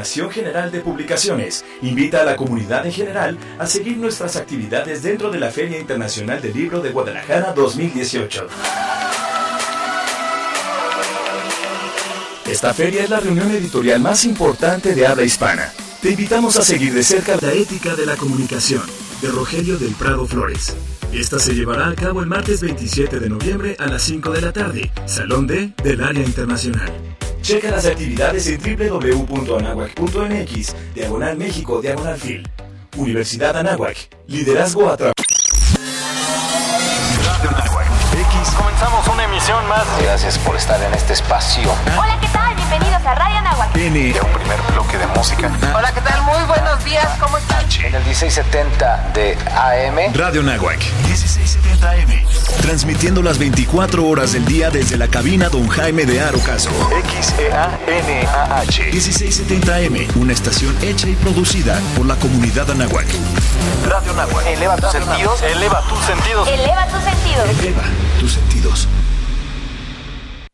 Coordinación General de Publicaciones invita a la comunidad en general a seguir nuestras actividades dentro de la Feria Internacional del Libro de Guadalajara 2018. Esta feria es la reunión editorial más importante de habla hispana. Te invitamos a seguir de cerca la ética de la comunicación de Rogelio del Prado Flores. Esta se llevará a cabo el martes 27 de noviembre a las 5 de la tarde, Salón D del Área Internacional. Checa las actividades en www.anahuac.mx, diagonal México, diagonal Phil. Universidad Anáhuac, liderazgo a través. Comenzamos una emisión más. Gracias por estar en este espacio. Hola, ¿qué tal? A un primer bloque de música. Hola, ¿qué tal? Muy buenos días, ¿cómo están? En el 1670 de AM. Radio Nahuac, 1670 AM. Transmitiendo las 24 horas del día desde la cabina Don Jaime de Arocaso. X-E-A-N-A-H. 1670 AM, una estación hecha y producida por la comunidad Anáhuac. Radio Nahuac. Eleva tus sentidos. Eleva tus sentidos. Eleva tus sentidos. Eleva tus sentidos.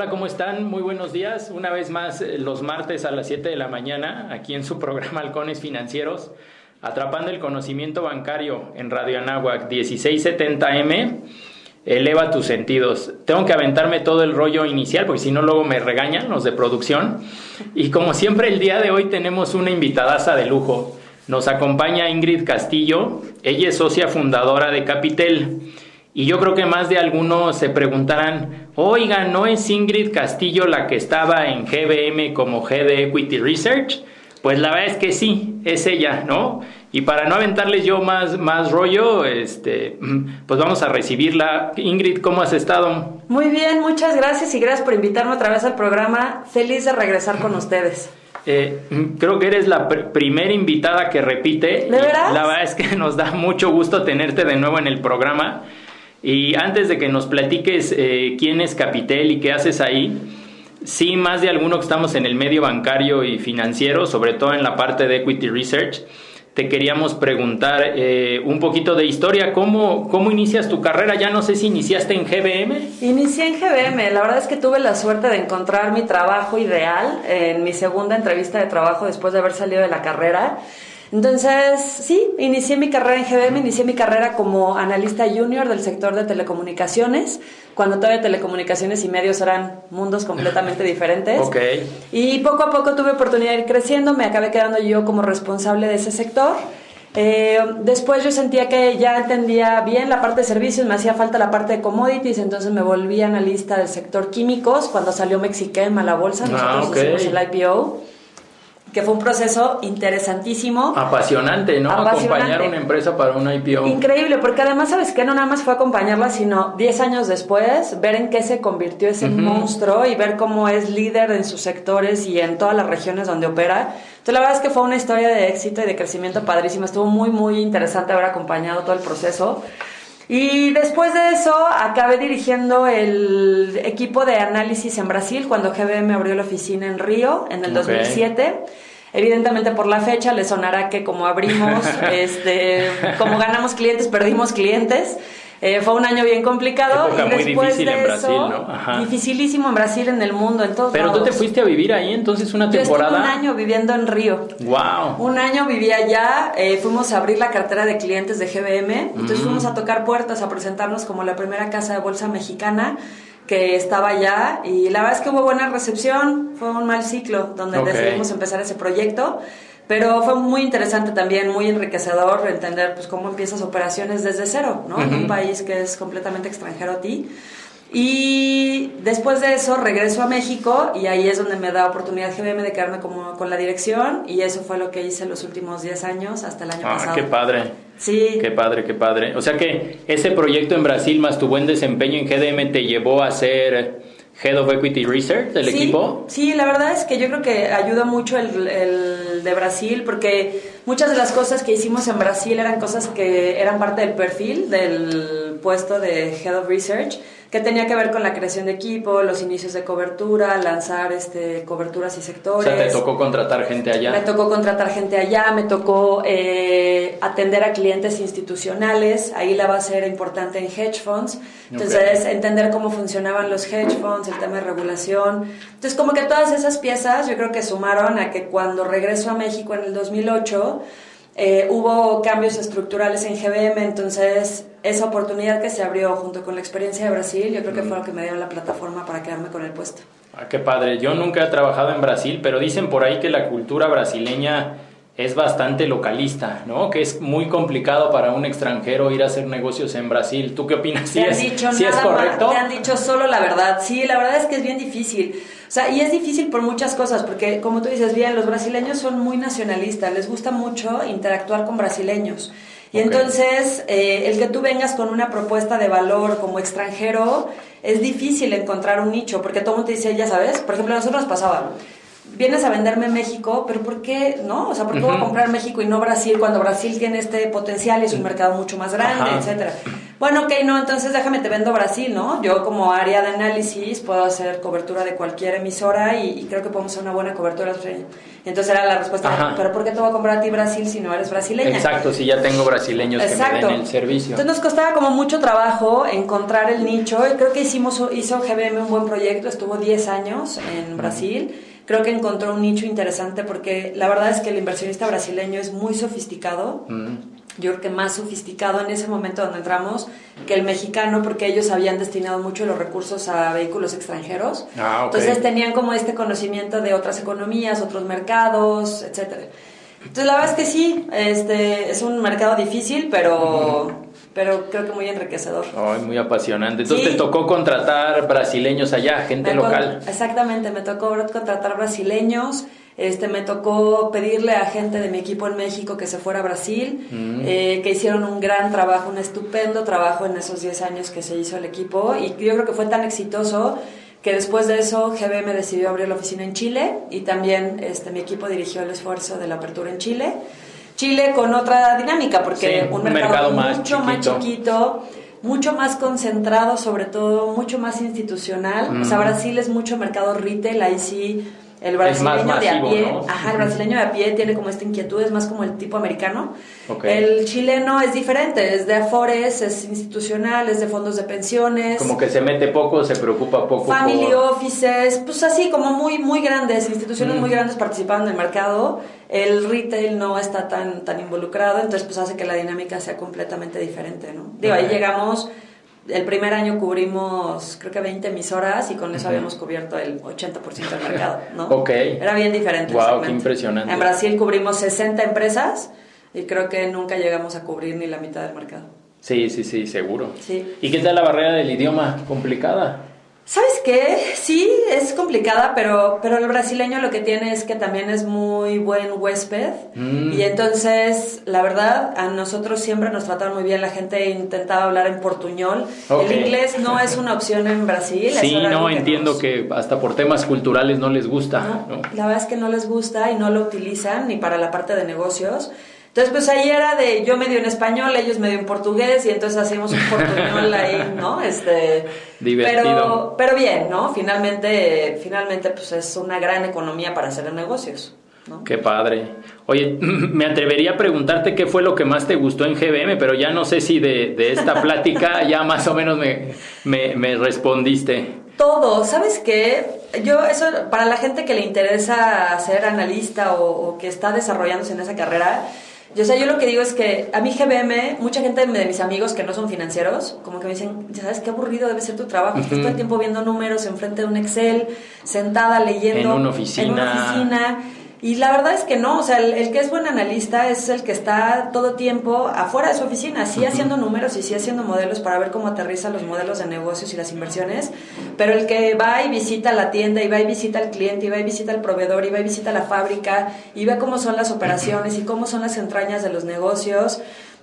Hola, ¿cómo están? Muy buenos días. Una vez más, eh, los martes a las 7 de la mañana, aquí en su programa Halcones Financieros, atrapando el conocimiento bancario en Radio Anáhuac 1670M. Eleva tus sentidos. Tengo que aventarme todo el rollo inicial, porque si no, luego me regañan los de producción. Y como siempre, el día de hoy tenemos una invitadaza de lujo. Nos acompaña Ingrid Castillo. Ella es socia fundadora de Capitel. Y yo creo que más de algunos se preguntarán, oiga, ¿no es Ingrid Castillo la que estaba en GBM como Head de Equity Research? Pues la verdad es que sí, es ella, ¿no? Y para no aventarles yo más, más rollo, este, pues vamos a recibirla. Ingrid, ¿cómo has estado? Muy bien, muchas gracias y gracias por invitarme otra vez al programa. Feliz de regresar con ustedes. Eh, creo que eres la pr primera invitada que repite. ¿De veras? La verdad es que nos da mucho gusto tenerte de nuevo en el programa. Y antes de que nos platiques eh, quién es Capitel y qué haces ahí, sí, más de alguno que estamos en el medio bancario y financiero, sobre todo en la parte de Equity Research, te queríamos preguntar eh, un poquito de historia. ¿Cómo, ¿Cómo inicias tu carrera? Ya no sé si iniciaste en GBM. Inicié en GBM. La verdad es que tuve la suerte de encontrar mi trabajo ideal en mi segunda entrevista de trabajo después de haber salido de la carrera. Entonces, sí, inicié mi carrera en GBM, inicié mi carrera como analista junior del sector de telecomunicaciones, cuando todavía telecomunicaciones y medios eran mundos completamente diferentes. Ok. Y poco a poco tuve oportunidad de ir creciendo, me acabé quedando yo como responsable de ese sector. Eh, después yo sentía que ya entendía bien la parte de servicios, me hacía falta la parte de commodities, entonces me volví analista del sector químicos cuando salió Mexichem a la bolsa, nosotros Ah, hicimos el IPO que fue un proceso interesantísimo. Apasionante, ¿no? Apasionante. Acompañar una empresa para una IPO. Increíble, porque además, ¿sabes qué? No nada más fue acompañarla, sino 10 años después, ver en qué se convirtió ese Ujú. monstruo y ver cómo es líder en sus sectores y en todas las regiones donde opera. Entonces, la verdad es que fue una historia de éxito y de crecimiento padrísima. Estuvo muy, muy interesante haber acompañado todo el proceso. Y después de eso, acabé dirigiendo el equipo de análisis en Brasil cuando GBM abrió la oficina en Río en el Ok. 2007. Evidentemente por la fecha le sonará que como abrimos, este, como ganamos clientes, perdimos clientes. Eh, fue un año bien complicado Época y muy difícil de en Brasil, eso, ¿no? Ajá. dificilísimo en Brasil, en el mundo, en todos Pero tú te lados. fuiste a vivir ahí entonces una Yo temporada. un año viviendo en Río. Wow. Un año vivía allá, eh, fuimos a abrir la cartera de clientes de GBM, entonces Mm. fuimos a tocar puertas, a presentarnos como la primera casa de bolsa mexicana que estaba allá y la verdad es que hubo buena recepción, fue un mal ciclo donde decidimos empezar ese proyecto, pero fue muy interesante también, muy enriquecedor entender pues cómo empiezas operaciones desde cero, ¿no? En Ujú. un país que es completamente extranjero a ti. Y después de eso regreso a México y ahí es donde me da oportunidad GBM de quedarme como con la dirección y eso fue lo que hice los últimos 10 años hasta el año Ah, pasado. qué padre. Sí. Qué padre, qué padre. O sea que ese proyecto en Brasil más tu buen desempeño en GDM te llevó a ser Head of Equity Research del sí, equipo. Sí, la verdad es que yo creo que ayuda mucho el, el, de Brasil porque muchas de las cosas que hicimos en Brasil eran cosas que eran parte del perfil del puesto de Head of Research que tenía que ver con la creación de equipo, los inicios de cobertura, lanzar este coberturas y sectores. O sea, te tocó contratar gente allá. Me tocó contratar gente allá, me tocó eh, atender a clientes institucionales, ahí la base era importante en hedge funds, entonces okay. entender cómo funcionaban los hedge funds, el tema de regulación. Entonces como que todas esas piezas yo creo que sumaron a que cuando regreso a México en el 2008, eh, hubo cambios estructurales en GBM, entonces esa oportunidad que se abrió junto con la experiencia de Brasil, yo creo que fue lo que me dio la plataforma para quedarme con el puesto. Ah, qué padre. Yo nunca he trabajado en Brasil, pero dicen por ahí que la cultura brasileña es bastante localista, ¿no? Que es muy complicado para un extranjero ir a hacer negocios en Brasil. ¿Tú qué opinas? ¿Sí, te han es, dicho ¿sí es nada correcto? Más, te han dicho solo la verdad. Sí, la verdad es que es bien difícil. O sea, y es difícil por muchas cosas, porque como tú dices bien, los brasileños son muy nacionalistas, les gusta mucho interactuar con brasileños. Y okay. entonces, eh, el que tú vengas con una propuesta de valor como extranjero, es difícil encontrar un nicho, porque todo el mundo te dice, ya sabes, por ejemplo, a nosotros nos pasaba, vienes a venderme México, pero ¿por qué no? O sea, ¿por qué uh -huh. voy a comprar México y no Brasil cuando Brasil tiene este potencial y es un mercado mucho más grande, Ajá. etcétera? Bueno, ok, no, entonces déjame te vendo Brasil, ¿no? Yo como área de análisis puedo hacer cobertura de cualquier emisora y, y creo que podemos hacer una buena cobertura. Entonces era la respuesta, Ajá. pero ¿por qué te voy a comprar a ti Brasil si no eres brasileña? Exacto, si ya tengo brasileños Exacto. que me den el servicio. Entonces nos costaba como mucho trabajo encontrar el nicho y creo que hicimos, hizo GBM un buen proyecto, estuvo 10 años en Brasil creo que encontró un nicho interesante porque la verdad es que el inversionista brasileño es muy sofisticado. Mm. Yo creo que más sofisticado en ese momento donde entramos que el mexicano porque ellos habían destinado mucho los recursos a vehículos extranjeros. Ah, okay. Entonces tenían como este conocimiento de otras economías, otros mercados, etcétera. Entonces la verdad es que sí, este es un mercado difícil, pero mm pero creo que muy enriquecedor. Ay, muy apasionante. Entonces sí. te tocó contratar brasileños allá, gente me local. Exactamente, me tocó contratar brasileños. Este, me tocó pedirle a gente de mi equipo en México que se fuera a Brasil, mm. eh, que hicieron un gran trabajo, un estupendo trabajo en esos 10 años que se hizo el equipo y yo creo que fue tan exitoso que después de eso GBM decidió abrir la oficina en Chile y también este, mi equipo dirigió el esfuerzo de la apertura en Chile. Chile con otra dinámica, porque sí, un, un mercado, mercado, más mucho chiquito. más chiquito, mucho más concentrado, sobre todo, mucho más institucional. Mm. O sea, Brasil es mucho mercado retail, ahí sí el brasileño masivo, de a pie, ¿no? ajá, el brasileño de a pie tiene como esta inquietud, es más como el tipo americano. Okay. El chileno es diferente, es de afores, es institucional, es de fondos de pensiones. Como que se mete poco, se preocupa poco. Family por... offices, pues así como muy muy grandes, instituciones mm. muy grandes participaban del mercado. El retail no está tan tan involucrado, entonces pues hace que la dinámica sea completamente diferente, ¿no? Digo, okay. ahí llegamos el primer año cubrimos creo que 20 emisoras y con eso uh -huh. habíamos cubierto el 80% del mercado, ¿no? Ok. Era bien diferente. Wow, qué impresionante. En Brasil cubrimos 60 empresas y creo que nunca llegamos a cubrir ni la mitad del mercado. Sí, sí, sí, seguro. Sí. ¿Y qué tal la barrera del idioma? ¿Complicada? ¿Sabes qué? Sí, es complicada, pero, pero el brasileño lo que tiene es que también es muy buen huésped. Mm. Y entonces, la verdad, a nosotros siempre nos trataron muy bien. La gente intentaba hablar en portuñol. Okay. El inglés no es una opción en Brasil. Sí, no, que entiendo nos- que hasta por temas culturales no les gusta. No, ¿no? La verdad es que no les gusta y no lo utilizan ni para la parte de negocios. Entonces, pues ahí era de yo medio en español, ellos medio en portugués, y entonces hacíamos un portuñol ahí, ¿no? Este, Divertido. Pero, pero bien, ¿no? Finalmente, finalmente, pues es una gran economía para hacer negocios, ¿no? Qué padre. Oye, me atrevería a preguntarte qué fue lo que más te gustó en GBM, pero ya no sé si de, de esta plática ya más o menos me, me, me respondiste. Todo, ¿sabes qué? Yo, eso, para la gente que le interesa ser analista o, o que está desarrollándose en esa carrera, yo, o sea, yo lo que digo es que a mí GBM, mucha gente de mis amigos que no son financieros, como que me dicen, ¿sabes qué aburrido debe ser tu trabajo? Estás todo el tiempo viendo números enfrente de un Excel, sentada leyendo. En una oficina. En una oficina. Y la verdad es que no, o sea, el, el que es buen analista es el que está todo tiempo afuera de su oficina, sí haciendo números y sí haciendo modelos para ver cómo aterrizan los modelos de negocios y las inversiones, pero el que va y visita la tienda y va y visita al cliente y va y visita al proveedor y va y visita la fábrica y ve cómo son las operaciones y cómo son las entrañas de los negocios.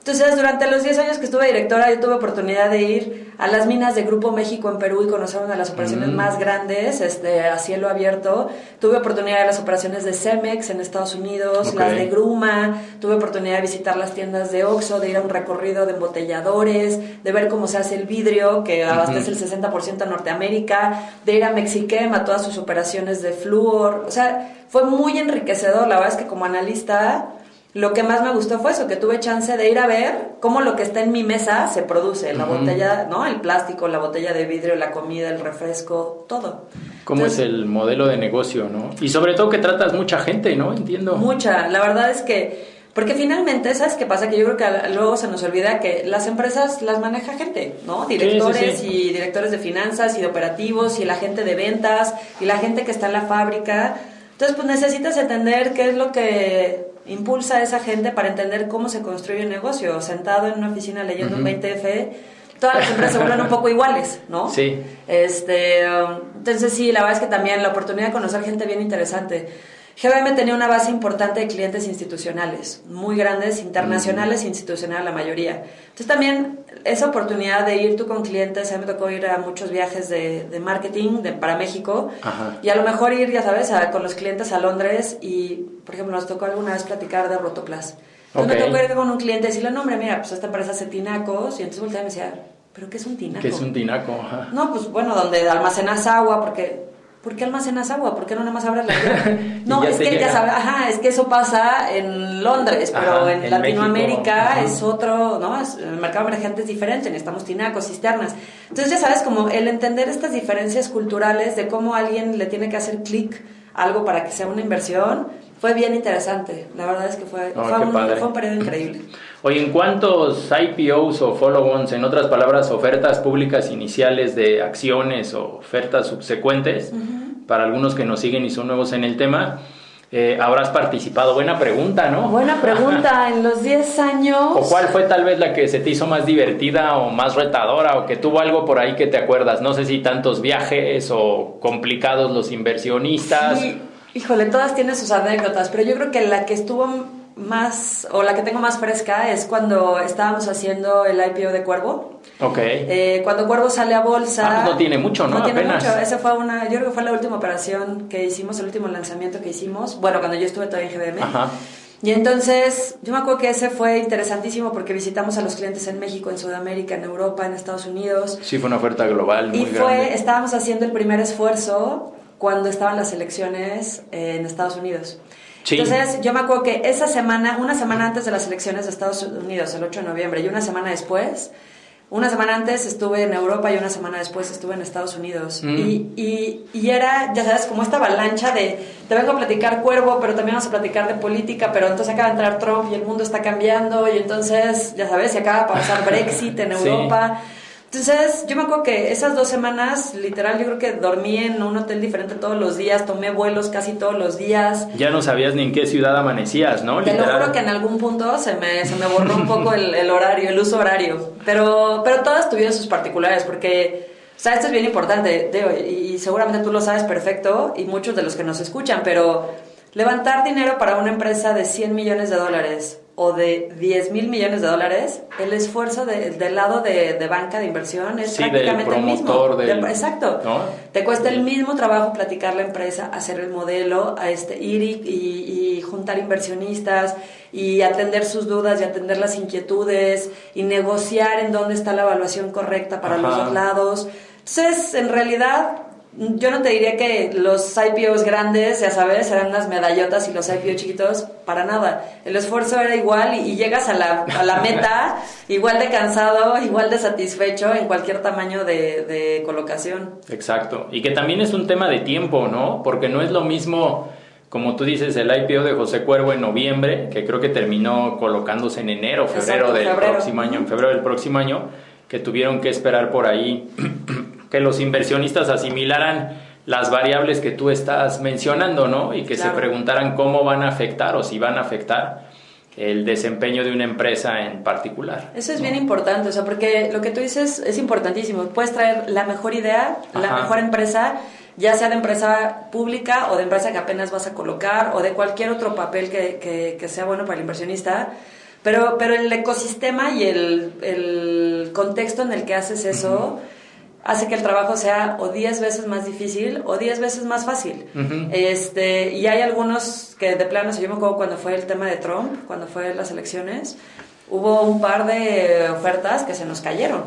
Entonces, durante los 10 años que estuve directora, yo tuve oportunidad de ir a las minas de Grupo México en Perú y conocer una de las operaciones Mm. más grandes, este, a cielo abierto. Tuve oportunidad de las operaciones de Cemex en Estados Unidos, Ok. las de Gruma. Tuve oportunidad de visitar las tiendas de Oxxo, de ir a un recorrido de embotelladores, de ver cómo se hace el vidrio, que abastece el 60% a Norteamérica, de ir a Mexiquem a todas sus operaciones de flúor. O sea, fue muy enriquecedor. La verdad es que como analista lo que más me gustó fue eso, que tuve chance de ir a ver cómo lo que está en mi mesa se produce, la Ujú. botella, ¿no? El plástico, la botella de vidrio, la comida, el refresco, todo. ¿Cómo Entonces, es el modelo de negocio, no? Y sobre todo que tratas mucha gente, ¿no? Entiendo. Mucha, la verdad es que, porque finalmente, ¿sabes qué pasa? Que yo creo que luego se nos olvida que las empresas las maneja gente, ¿no? Directores sí. y directores de finanzas y de operativos y la gente de ventas y la gente que está en la fábrica. Entonces, pues necesitas entender qué es lo que impulsa a esa gente para entender cómo se construye un negocio. Sentado en una oficina leyendo un Ujú. 20F, todas las empresas se vuelven un poco iguales, ¿no? Sí. Este, um, entonces sí, la verdad es que también la oportunidad de conocer gente bien interesante. GBM tenía una base importante de clientes institucionales, muy grandes, internacionales e institucionales la mayoría. Entonces también esa oportunidad de ir tú con clientes, a mí me tocó ir a muchos viajes de, de marketing de, para México Ajá. y a lo mejor ir, ya sabes, a- con los clientes a Londres y, por ejemplo, nos tocó alguna vez platicar de Rotoplas. Entonces Ok. me tocó ir con un cliente y decirle, no hombre, mira, pues esta empresa hace tinacos y entonces volteaba y me decía, ¿pero qué es un tinaco? Que es un tinaco. ajá. No, pues bueno, donde almacenas agua, porque ¿por qué almacenas agua? ¿Por qué no nada más abres la llave? No, es que llega. ya sabes, ajá, es que eso pasa en Londres, pero Ajá, en, en Latinoamérica México. es otro, ¿no? Es- el mercado emergente es diferente, necesitamos tinacos, cisternas. Entonces ya sabes, como el entender estas diferencias culturales de cómo alguien le tiene que hacer clic algo para que sea una inversión, fue bien interesante. La verdad es que fue, Oh, fue, qué un, padre. fue un periodo increíble. Oye, ¿en cuántos IPOs o follow-ons, en otras palabras, ofertas públicas iniciales de acciones o ofertas subsecuentes, para algunos que nos siguen y son nuevos en el tema, eh, habrás participado? Buena pregunta, ¿no? Buena pregunta, en los 10 años... ¿O cuál fue tal vez la que se te hizo más divertida o más retadora o que tuvo algo por ahí que te acuerdas? No sé si tantos viajes o complicados los inversionistas. Sí, híjole, todas tienen sus anécdotas, pero yo creo que la que estuvo más, o la que tengo más fresca es cuando estábamos haciendo el IPO de Cuervo. Ok. Eh, cuando Cuervo sale a bolsa... Ah, pues no tiene mucho, ¿no? No tiene Apenas. mucho. Esa fue una, yo creo que fue la última operación que hicimos, el último lanzamiento que hicimos. Bueno, cuando yo estuve todavía en GBM. Ajá. Y entonces, yo me acuerdo que ese fue interesantísimo porque visitamos a los clientes en México, en Sudamérica, en Europa, en Estados Unidos. Sí, fue una oferta global muy Y fue, grande. estábamos haciendo el primer esfuerzo cuando estaban las elecciones en Estados Unidos. Sí. Entonces, yo me acuerdo que esa semana, una semana antes de las elecciones de Estados Unidos, el 8 de noviembre, y una semana después, una semana antes estuve en Europa y una semana después estuve en Estados Unidos. Mm. Y, y, y era, ya sabes, como esta avalancha de, te vengo a platicar cuervo, pero también vamos a platicar de política, pero entonces acaba de entrar Trump y el mundo está cambiando, y entonces, ya sabes, se acaba de pasar Brexit en Sí. Entonces, yo me acuerdo que esas dos semanas, literal, yo creo que dormí en un hotel diferente todos los días, tomé vuelos casi todos los días. Ya no sabías ni en qué ciudad amanecías, ¿no? Te lo Literal. juro que en algún punto se me, se me borró un poco el, el horario, el uso horario. Pero, pero todas tuvieron sus particulares, porque, o sea, esto es bien importante, Teo, y, y seguramente tú lo sabes perfecto, y muchos de los que nos escuchan, pero levantar dinero para una empresa de 100 millones de dólares o de 10 mil millones de dólares, el esfuerzo de- del lado de, de banca de inversión es Sí, del prácticamente el mismo. del- exacto. ¿no? Te cuesta el mismo trabajo platicar la empresa, hacer el modelo, a este, ir y, y- y juntar inversionistas y atender sus dudas y atender las inquietudes y negociar en dónde está la evaluación correcta para los dos lados. Entonces, en realidad, yo no te diría que los IPOs grandes, ya sabes, eran unas medallotas y los IPO chiquitos, para nada. El esfuerzo era igual y, y llegas a la, a la meta igual de cansado, igual de satisfecho en cualquier tamaño de, de colocación. Exacto. Y que también es un tema de tiempo, ¿no? Porque no es lo mismo, como tú dices, el IPO de José Cuervo en noviembre, que creo que terminó colocándose en enero, febrero Exacto, del febrero. próximo año, en febrero del próximo año, que tuvieron que esperar por ahí que los inversionistas asimilaran las variables que tú estás mencionando, ¿no? Y que Claro. se preguntaran cómo van a afectar o si van a afectar el desempeño de una empresa en particular. Eso es ¿no? bien importante, o sea, porque lo que tú dices es importantísimo. Puedes traer la mejor idea, la mejor empresa, ya sea de empresa pública o de empresa que apenas vas a colocar o de cualquier otro papel que, que- que sea bueno para el inversionista. Pero, pero el ecosistema y el, el contexto en el que haces eso hace que el trabajo sea o 10 veces más difícil o 10 veces más fácil. este, y hay algunos que de plano, si yo me acuerdo cuando fue el tema de Trump, cuando fue las elecciones, hubo un par de ofertas que se nos cayeron.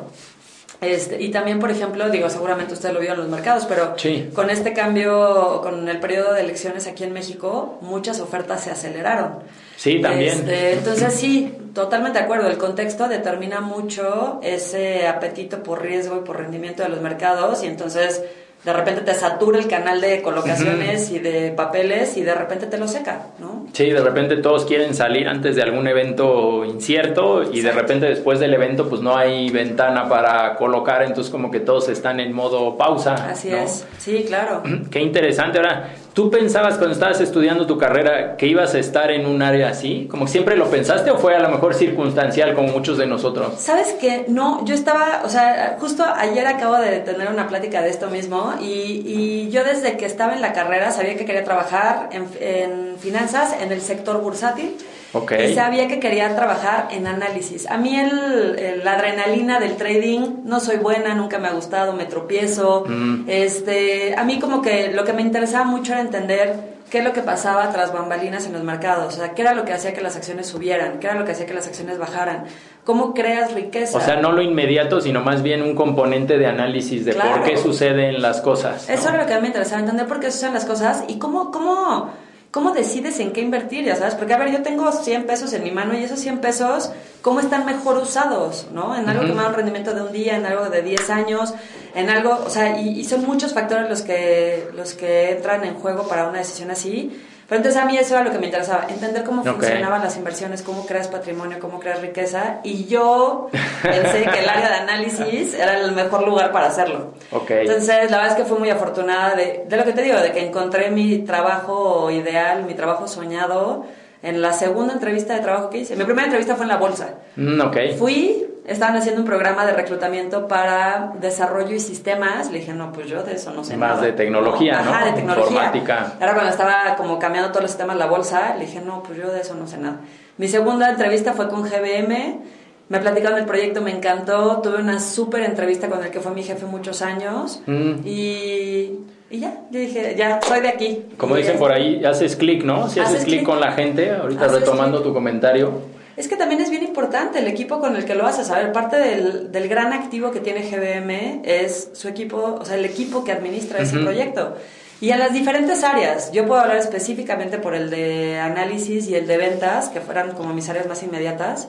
Este, y también, por ejemplo, digo, seguramente usted lo vio en los mercados, pero Sí. con este cambio, con el periodo de elecciones aquí en México, muchas ofertas se aceleraron. Sí, también. Este, entonces sí, totalmente de acuerdo. El contexto determina mucho ese apetito por riesgo y por rendimiento de los mercados y entonces de repente te satura el canal de colocaciones y de papeles y de repente te lo seca, ¿no? Sí, de repente todos quieren salir antes de algún evento incierto y de repente después del evento pues no hay ventana para colocar, entonces como que todos están en modo pausa. Así ¿no? es. Sí, claro. Qué interesante. Ahora, ¿tú pensabas cuando estabas estudiando tu carrera que ibas a estar en un área así? ¿Como que siempre lo pensaste o fue a lo mejor circunstancial como muchos de nosotros? ¿Sabes qué? No, yo estaba, o sea, justo ayer acabo de tener una plática de esto mismo y, y yo desde que estaba en la carrera sabía que quería trabajar en finanzas, en el sector bursátil. Ok. Y sabía que quería trabajar en análisis. A mí el, el- la adrenalina del trading no soy buena, nunca me ha gustado, me tropiezo. Mm. Este, a mí como que lo que me interesaba mucho era entender qué es lo que pasaba tras bambalinas en los mercados, o sea, qué era lo que hacía que las acciones subieran, qué era lo que hacía que las acciones bajaran, cómo creas riqueza. O sea, no lo inmediato, sino más bien un componente de análisis de Claro. por qué suceden las cosas. ¿no? Eso era lo que a mí me interesaba, entender por qué suceden las cosas y cómo, cómo, cómo decides en qué invertir, ya sabes. Porque, a ver, yo tengo 100 pesos en mi mano y esos 100 pesos, ¿cómo están mejor usados? ¿no? En algo que me da un rendimiento de un día, en algo de 10 años, en algo, o sea, y, y son muchos factores los que, los que entran en juego para una decisión así. Pero entonces a mí eso era lo que me interesaba, entender cómo Ok. funcionaban las inversiones, cómo creas patrimonio, cómo creas riqueza. Y yo pensé que el área de análisis era el mejor lugar para hacerlo. Ok. Entonces, la verdad es que fui muy afortunada de, de lo que te digo, de que encontré mi trabajo ideal, mi trabajo soñado en la segunda entrevista de trabajo que hice. Mi primera entrevista fue en la bolsa. Mm, ok. Fui, estaban haciendo un programa de reclutamiento para desarrollo y sistemas. Le dije, no, pues yo de eso no sé Más nada. de tecnología, ¿no? Ajá, de tecnología. Informática. Ahora cuando estaba como cambiando todos los sistemas la bolsa, le dije, no, pues yo de eso no sé nada. Mi segunda entrevista fue con GBM. Me platicaron del proyecto, me encantó. Tuve una súper entrevista con el que fue mi jefe muchos años. Mm. Y, y ya, yo dije, ya, soy de aquí. Como dicen por ahí, haces clic, ¿no? Si haces, Haces clic con la gente, ahorita Haces retomando tu comentario. Es que también es bien importante el equipo con el que lo haces. A ver, parte del, del gran activo que tiene GBM es su equipo, o sea, el equipo que administra ese proyecto. Y a las diferentes áreas. Yo puedo hablar específicamente por el de análisis y el de ventas, que fueran como mis áreas más inmediatas.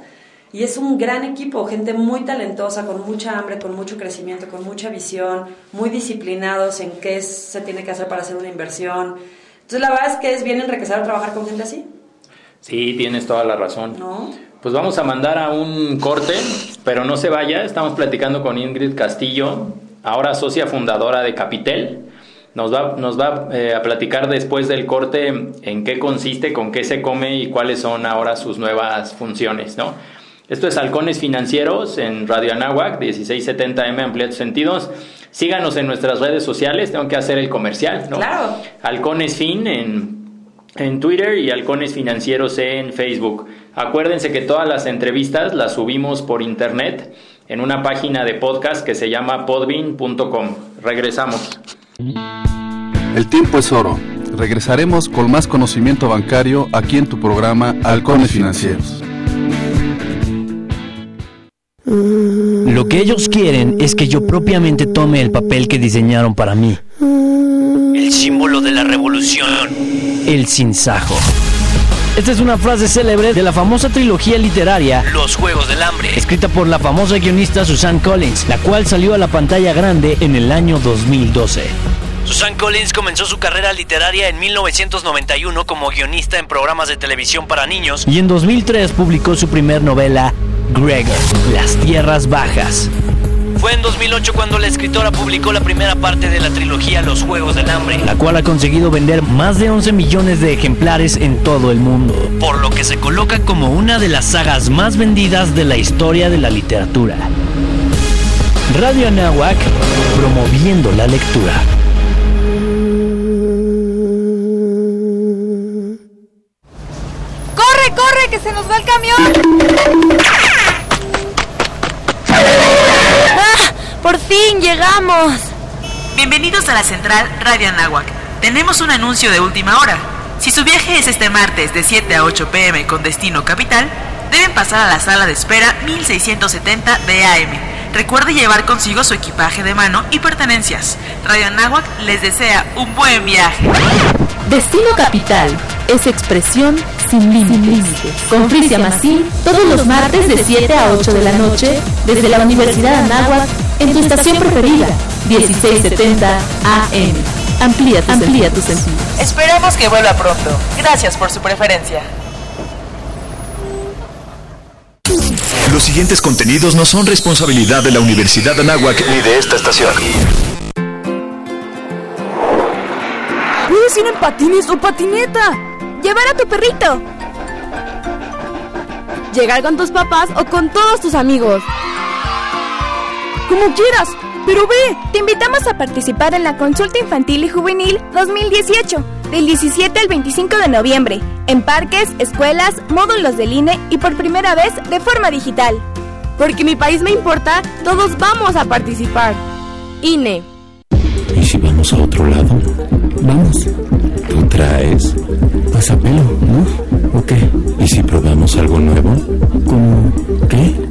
Y es un gran equipo, gente muy talentosa, con mucha hambre, con mucho crecimiento, con mucha visión, muy disciplinados en qué se tiene que hacer para hacer una inversión. Entonces, la verdad es que es bien enriquecedor trabajar con gente así, Sí, tienes toda la razón. ¿no? Pues vamos a mandar a un corte, pero no se vaya. Estamos platicando con Ingrid Castillo, ahora socia fundadora de Capitel. Nos va, nos va eh, a platicar después del corte en qué consiste, con qué se come y cuáles son ahora sus nuevas funciones, ¿no? Esto es Halcones Financieros en Radio Anáhuac, 1670M, amplía tus sentidos. Síganos en nuestras redes sociales, tengo que hacer el comercial, ¿no? Claro. Halcones Fin en en Twitter y Halcones Financieros en Facebook. Acuérdense que todas las entrevistas las subimos por internet en una página de podcast que se llama podbean.com. Regresamos. El tiempo es oro. Regresaremos con más conocimiento bancario aquí en tu programa Halcones Financieros. Lo que ellos quieren es que yo propiamente tome el papel que diseñaron para mí. El símbolo de la revolución. El sinsajo. Esta es una frase célebre de la famosa trilogía literaria Los Juegos del Hambre, escrita por la famosa guionista Susan Collins, la cual salió a la pantalla grande en el año 2012. Susan Collins comenzó su carrera literaria en 1991 como guionista en programas de televisión para niños y en 2003 publicó su primer novela, Gregor, Las Tierras Bajas. Fue en 2008 cuando la escritora publicó la primera parte de la trilogía Los Juegos del Hambre, la cual ha conseguido vender más de 11 millones de ejemplares en todo el mundo, por lo que se coloca como una de las sagas más vendidas de la historia de la literatura. Radio Anáhuac, promoviendo la lectura. ¡Corre, corre, que se nos va el camión. Por fin llegamos. Bienvenidos a la central Radio Anáhuac. Tenemos un anuncio de última hora. Si su viaje es este martes de 7 a 8 pm con destino capital, deben pasar a la sala de espera 1670 de AM. Recuerde llevar consigo su equipaje de mano y pertenencias. Radio Anáhuac les desea un buen viaje. Destino Capital es expresión sin límites. Con Frisia Massin todos los martes de 7 a 8 de la noche desde la Universidad Anáhuac en tu estación preferida 1670 AM. Amplía tu, Amplía tu sentido. Esperamos que vuelva pronto. Gracias por su preferencia. Los siguientes contenidos no son responsabilidad de la Universidad Anáhuac ni de esta estación. Puedes ir en patines o patineta. Llevar a tu perrito. Llegar con tus papás o con todos tus amigos. Como quieras, pero ve. Te invitamos a participar en la Consulta Infantil y Juvenil 2018, del 17 al 25 de noviembre, en parques, escuelas, módulos del INE y por primera vez de forma digital. Porque mi país me importa, todos vamos a participar. INE. ¿Y si vamos a otro lado? Vamos. ¿Tú traes? Pasapelo, ¿no? ¿O qué? ¿Y si probamos algo nuevo? ¿Cómo? ¿Qué?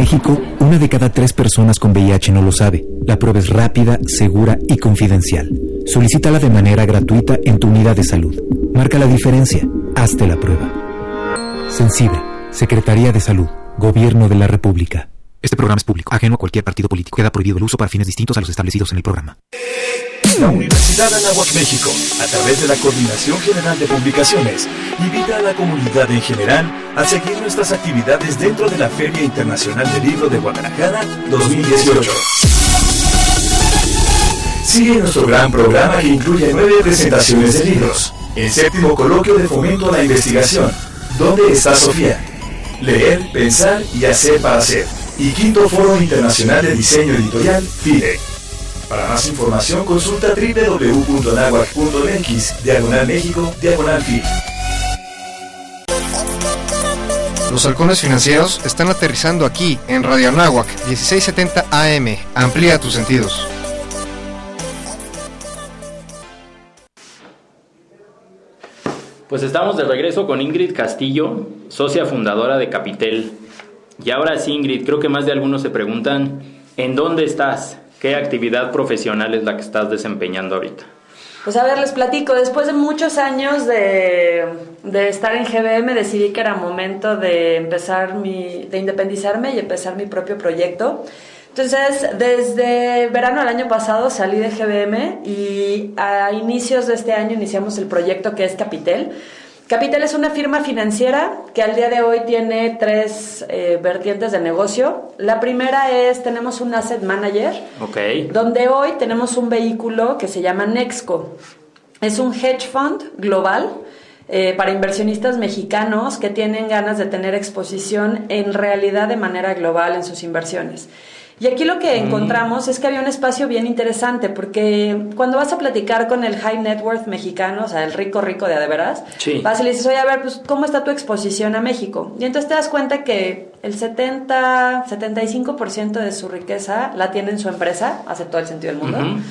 México, una de cada tres personas con VIH no lo sabe. La prueba es rápida, segura y confidencial. Solicítala de manera gratuita en tu unidad de salud. Marca la diferencia. Hazte la prueba. Sensible. Secretaría de Salud. Gobierno de la República. Este programa es público, ajeno a cualquier partido político. Queda prohibido el uso para fines distintos a los establecidos en el programa. La Universidad Anáhuac México, a través de la Coordinación General de Publicaciones, invita a la comunidad en general a seguir nuestras actividades dentro de la Feria Internacional del Libro de Guadalajara 2018. Sigue nuestro gran programa que incluye nueve presentaciones de libros. El séptimo coloquio de fomento a la investigación. ¿Dónde está Sofía? Leer, pensar y hacer para hacer. Y quinto Foro Internacional de Diseño Editorial, FIDE. Para más información consulta www.anahuac.mx, diagonal México, diagonal FIDE. Los halcones financieros están aterrizando aquí en Radio Anáhuac 1670 AM. Amplía tus sentidos. Pues estamos de regreso con Ingrid Castillo, socia fundadora de Capitel. Y ahora sí, Ingrid, creo que más de algunos se preguntan, ¿en dónde estás? ¿Qué actividad profesional es la que estás desempeñando ahorita? Pues a ver, les platico. Después de muchos años de, de, estar en GBM, decidí que era momento de empezar mi, de independizarme y empezar mi propio proyecto. Entonces, desde verano del año pasado salí de GBM y a inicios de este año iniciamos el proyecto que es Capitel. Capital es una firma financiera que al día de hoy tiene tres eh, vertientes de negocio. La primera es, tenemos un asset manager, okay. donde hoy tenemos un vehículo que se llama Nexco. Es un hedge fund global eh, para inversionistas mexicanos que tienen ganas de tener exposición en realidad de manera global en sus inversiones. Y aquí lo que encontramos es que había un espacio bien interesante, porque cuando vas a platicar con el high net worth mexicano, o sea, el rico rico de a de veras, sí. vas y le dices, oye, a ver, pues, ¿cómo está tu exposición a México? Y entonces te das cuenta que el 70, 75% de su riqueza la tiene en su empresa, hace todo el sentido del mundo. Uh -huh.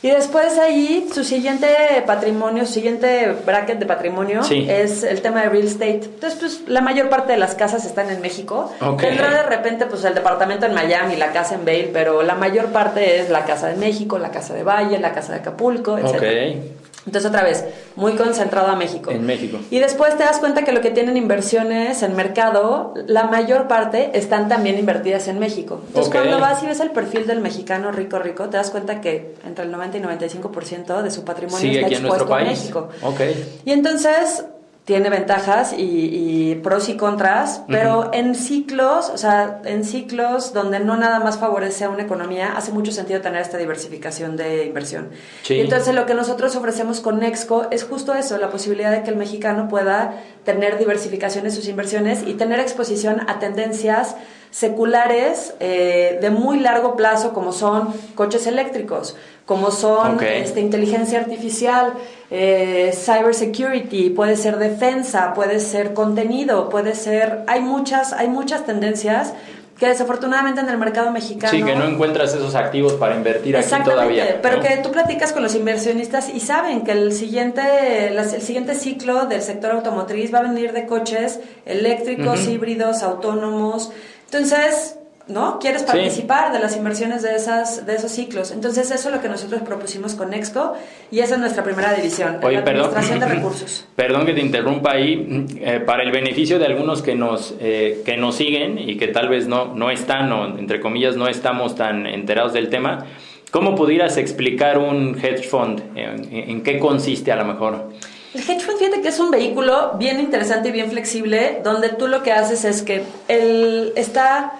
Y después ahí su siguiente patrimonio, su siguiente bracket de patrimonio sí. es el tema de real estate. Entonces, pues la mayor parte de las casas están en México. Okay. Tendrá de repente pues el departamento en Miami, la casa en Vail, pero la mayor parte es la casa de México, la casa de Valle, la casa de Acapulco, etc. Okay. Entonces, otra vez, muy concentrado a México. En México. Y después te das cuenta que lo que tienen inversiones en mercado, la mayor parte están también invertidas en México. Entonces, okay. cuando vas y ves el perfil del mexicano rico, rico, te das cuenta que entre el 90 y 95% de su patrimonio Sigue está aquí expuesto en nuestro país. México. Okay. Y entonces tiene ventajas y, y, pros y contras, pero uh -huh. en ciclos, o sea, en ciclos donde no nada más favorece a una economía, hace mucho sentido tener esta diversificación de inversión. Sí. Y entonces lo que nosotros ofrecemos con Nexco es justo eso, la posibilidad de que el mexicano pueda tener diversificación en sus inversiones y tener exposición a tendencias seculares eh, de muy largo plazo como son coches eléctricos, como son este, inteligencia artificial, eh, cyber security, puede ser defensa, puede ser contenido, puede ser, hay muchas, hay muchas tendencias que desafortunadamente en el mercado mexicano Sí, que no encuentras esos activos para invertir aquí todavía. pero que tú platicas con los inversionistas y saben que el siguiente, el siguiente ciclo del sector automotriz va a venir de coches eléctricos, híbridos, autónomos. Entonces, ¿no? Quieres Sí. participar de las inversiones de, esas, de esos ciclos. Entonces, eso es lo que nosotros propusimos con Exco y esa es nuestra primera división, Oye, la perdón. administración de recursos. Perdón que te interrumpa ahí, eh, para el beneficio de algunos que nos, eh, que nos siguen y que tal vez no, no están, o entre comillas, no estamos tan enterados del tema, ¿cómo pudieras explicar un hedge fund? ¿En, en qué consiste a lo mejor? El hedge fund, fíjate que es un vehículo bien interesante y bien flexible, donde tú lo que haces es que él está,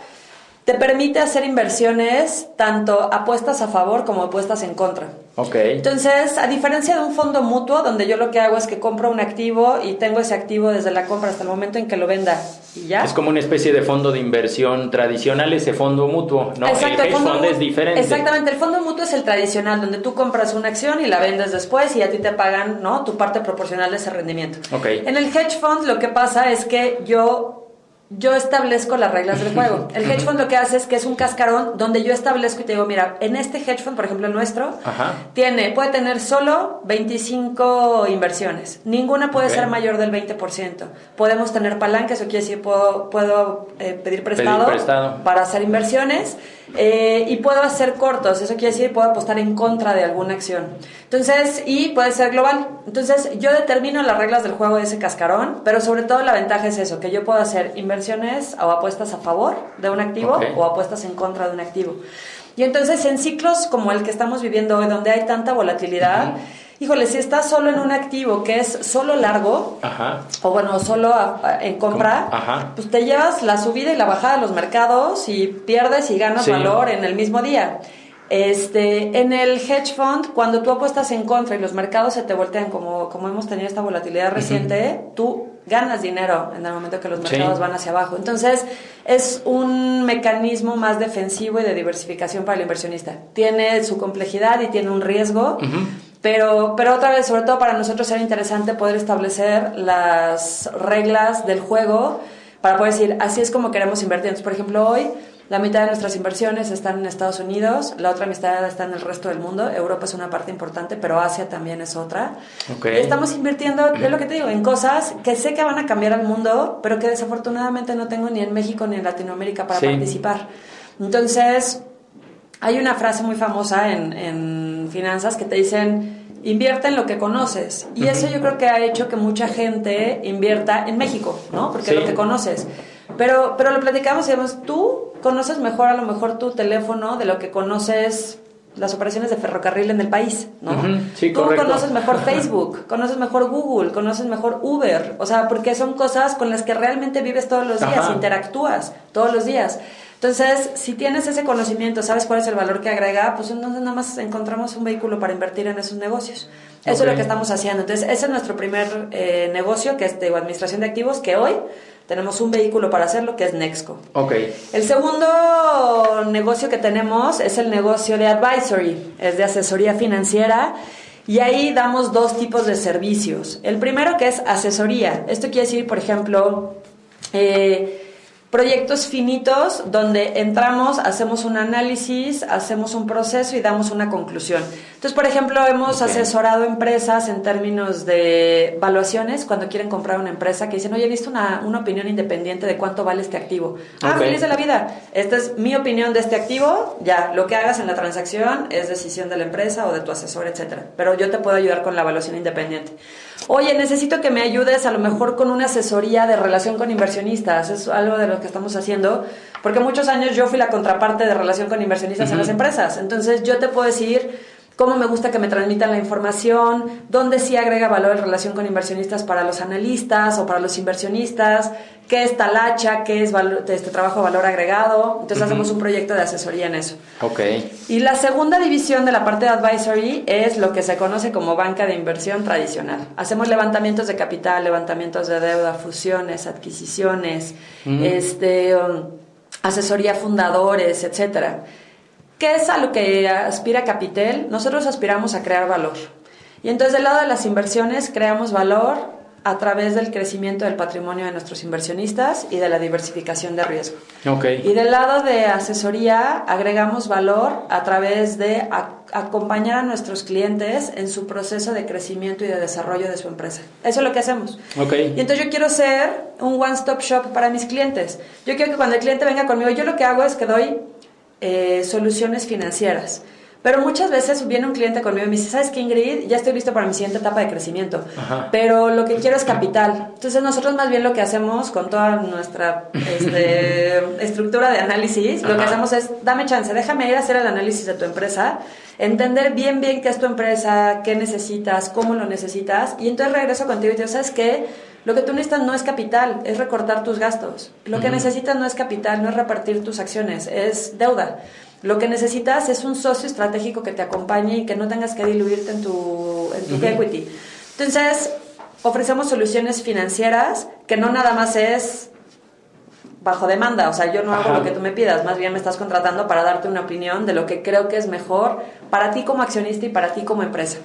te permite hacer inversiones, tanto apuestas a favor como apuestas en contra. Ok. Entonces, a diferencia de un fondo mutuo, donde yo lo que hago es que compro un activo y tengo ese activo desde la compra hasta el momento en que lo venda y ya. Es como una especie de fondo de inversión tradicional, ese fondo mutuo, ¿no? Exacto, el fund mu- es diferente. Exactamente, el fondo mutuo es el tradicional, donde tú compras una acción y la vendes después y a ti te pagan, ¿no? Tu parte proporcional de ese rendimiento. Ok. En el hedge fund lo que pasa es que yo yo establezco las reglas del juego. El hedge fund lo que hace es que es un cascarón donde yo establezco y te digo, mira, en este hedge fund, por ejemplo, el nuestro, Ajá. tiene, puede tener solo 25 inversiones. Ninguna puede ser mayor del 20%. Podemos tener palanca, eso quiere decir, puedo, puedo eh, pedir prestado, prestado. para hacer inversiones eh, y puedo hacer cortos, eso quiere decir, puedo apostar en contra de alguna acción. Entonces, y puede ser global. Entonces, yo determino las reglas del juego de ese cascarón, pero sobre todo la ventaja es eso, que yo puedo hacer inversiones o apuestas a favor de un activo o apuestas en contra de un activo. Y entonces en ciclos como el que estamos viviendo hoy, donde hay tanta volatilidad, híjole, si estás solo en un activo que es solo largo, Ajá. o bueno, solo a- a- en compra, Ajá. pues te llevas la subida y la bajada de los mercados y pierdes y ganas Sí. valor en el mismo día. Este, en el hedge fund, cuando tú apuestas en contra y los mercados se te voltean, como, como hemos tenido esta volatilidad reciente, tú ganas dinero en el momento que los Sí. mercados van hacia abajo. Entonces, es un mecanismo más defensivo y de diversificación para el inversionista. Tiene su complejidad y tiene un riesgo, pero, pero otra vez, sobre todo para nosotros era interesante poder establecer las reglas del juego para poder decir, así es como queremos invertir. Entonces, por ejemplo, hoy la mitad de nuestras inversiones están en Estados Unidos, la otra mitad está en el resto del mundo. Europa es una parte importante, pero Asia también es otra. Ok. Y estamos invirtiendo, es lo que te digo, en cosas que sé que van a cambiar al mundo, pero que desafortunadamente no tengo ni en México ni en Latinoamérica para Sí. participar. Entonces, hay una frase muy famosa en, en finanzas que te dicen, invierte en lo que conoces. Y eso yo creo que ha hecho que mucha gente invierta en México, ¿no? Porque Sí. es lo que conoces. Pero, pero lo platicamos y decimos, tú conoces mejor a lo mejor tu teléfono de lo que conoces las operaciones de ferrocarril en el país, ¿no? Ujú, sí, tú correcto. conoces mejor Facebook, conoces mejor Google, conoces mejor Uber, o sea, porque son cosas con las que realmente vives todos los días, Ajá. interactúas todos los días. Entonces, si tienes ese conocimiento, sabes cuál es el valor que agrega, pues entonces nada más encontramos un vehículo para invertir en esos negocios. Eso es Ok. lo que estamos haciendo. Entonces, ese es nuestro primer eh, negocio, que es de administración de activos, que hoy tenemos un vehículo para hacerlo, que es Nexco. Ok. El segundo negocio que tenemos es el negocio de advisory, es de asesoría financiera. Y ahí damos dos tipos de servicios. El primero que es asesoría. Esto quiere decir, por ejemplo, eh, proyectos finitos donde entramos, hacemos un análisis, hacemos un proceso y damos una conclusión. Entonces, por ejemplo, hemos asesorado empresas en términos de valuaciones cuando quieren comprar una empresa que dicen, oye, he visto una, una opinión independiente de cuánto vale este activo. Ah, feliz de la vida. Esta es mi opinión de este activo. Ya, lo que hagas en la transacción es decisión de la empresa o de tu asesor, etcétera. Pero yo te puedo ayudar con la evaluación independiente. Oye, necesito que me ayudes a lo mejor con una asesoría de relación con inversionistas. Es algo de lo que estamos haciendo. Porque muchos años yo fui la contraparte de relación con inversionistas en las empresas. Entonces yo te puedo decir cómo me gusta que me transmitan la información, dónde sí agrega valor en relación con inversionistas para los analistas o para los inversionistas, qué es talacha, qué es valo- este trabajo de valor agregado. Entonces hacemos un proyecto de asesoría en eso. Ok. Y la segunda división de la parte de advisory es lo que se conoce como banca de inversión tradicional. Hacemos levantamientos de capital, levantamientos de deuda, fusiones, adquisiciones, este, um, asesoría a fundadores, etcétera. ¿Qué es a lo que aspira Capitel? Nosotros aspiramos a crear valor. Y entonces del lado de las inversiones creamos valor a través del crecimiento del patrimonio de nuestros inversionistas y de la diversificación de riesgo. Okay. Y del lado de asesoría agregamos valor a través de a- acompañar a nuestros clientes en su proceso de crecimiento y de desarrollo de su empresa. Eso es lo que hacemos. Ok. Y entonces yo quiero ser un one-stop shop para mis clientes. Yo quiero que cuando el cliente venga conmigo, yo lo que hago es que doy eh, soluciones financieras. Pero muchas veces viene un cliente conmigo y me dice, ¿sabes qué, Ingrid? Ya estoy listo para mi siguiente etapa de crecimiento. Ajá. Pero lo que quiero es capital. Entonces nosotros más bien lo que hacemos con toda nuestra este, estructura de análisis, lo que Ajá. hacemos es, dame chance, déjame ir a hacer el análisis de tu empresa, entender bien bien qué es tu empresa, qué necesitas, cómo lo necesitas, y entonces regreso contigo y te digo, ¿sabes qué? Lo que tú necesitas no es capital, es recortar tus gastos. Lo que Ujú. necesitas no es capital, no es repartir tus acciones, es deuda. Lo que necesitas es un socio estratégico que te acompañe y que no tengas que diluirte en tu, en tu Ujú. equity. Entonces, ofrecemos soluciones financieras que no nada más es bajo demanda, o sea, yo no hago Ajá. lo que tú me pidas, más bien me estás contratando para darte una opinión de lo que creo que es mejor para ti como accionista y para ti como empresa.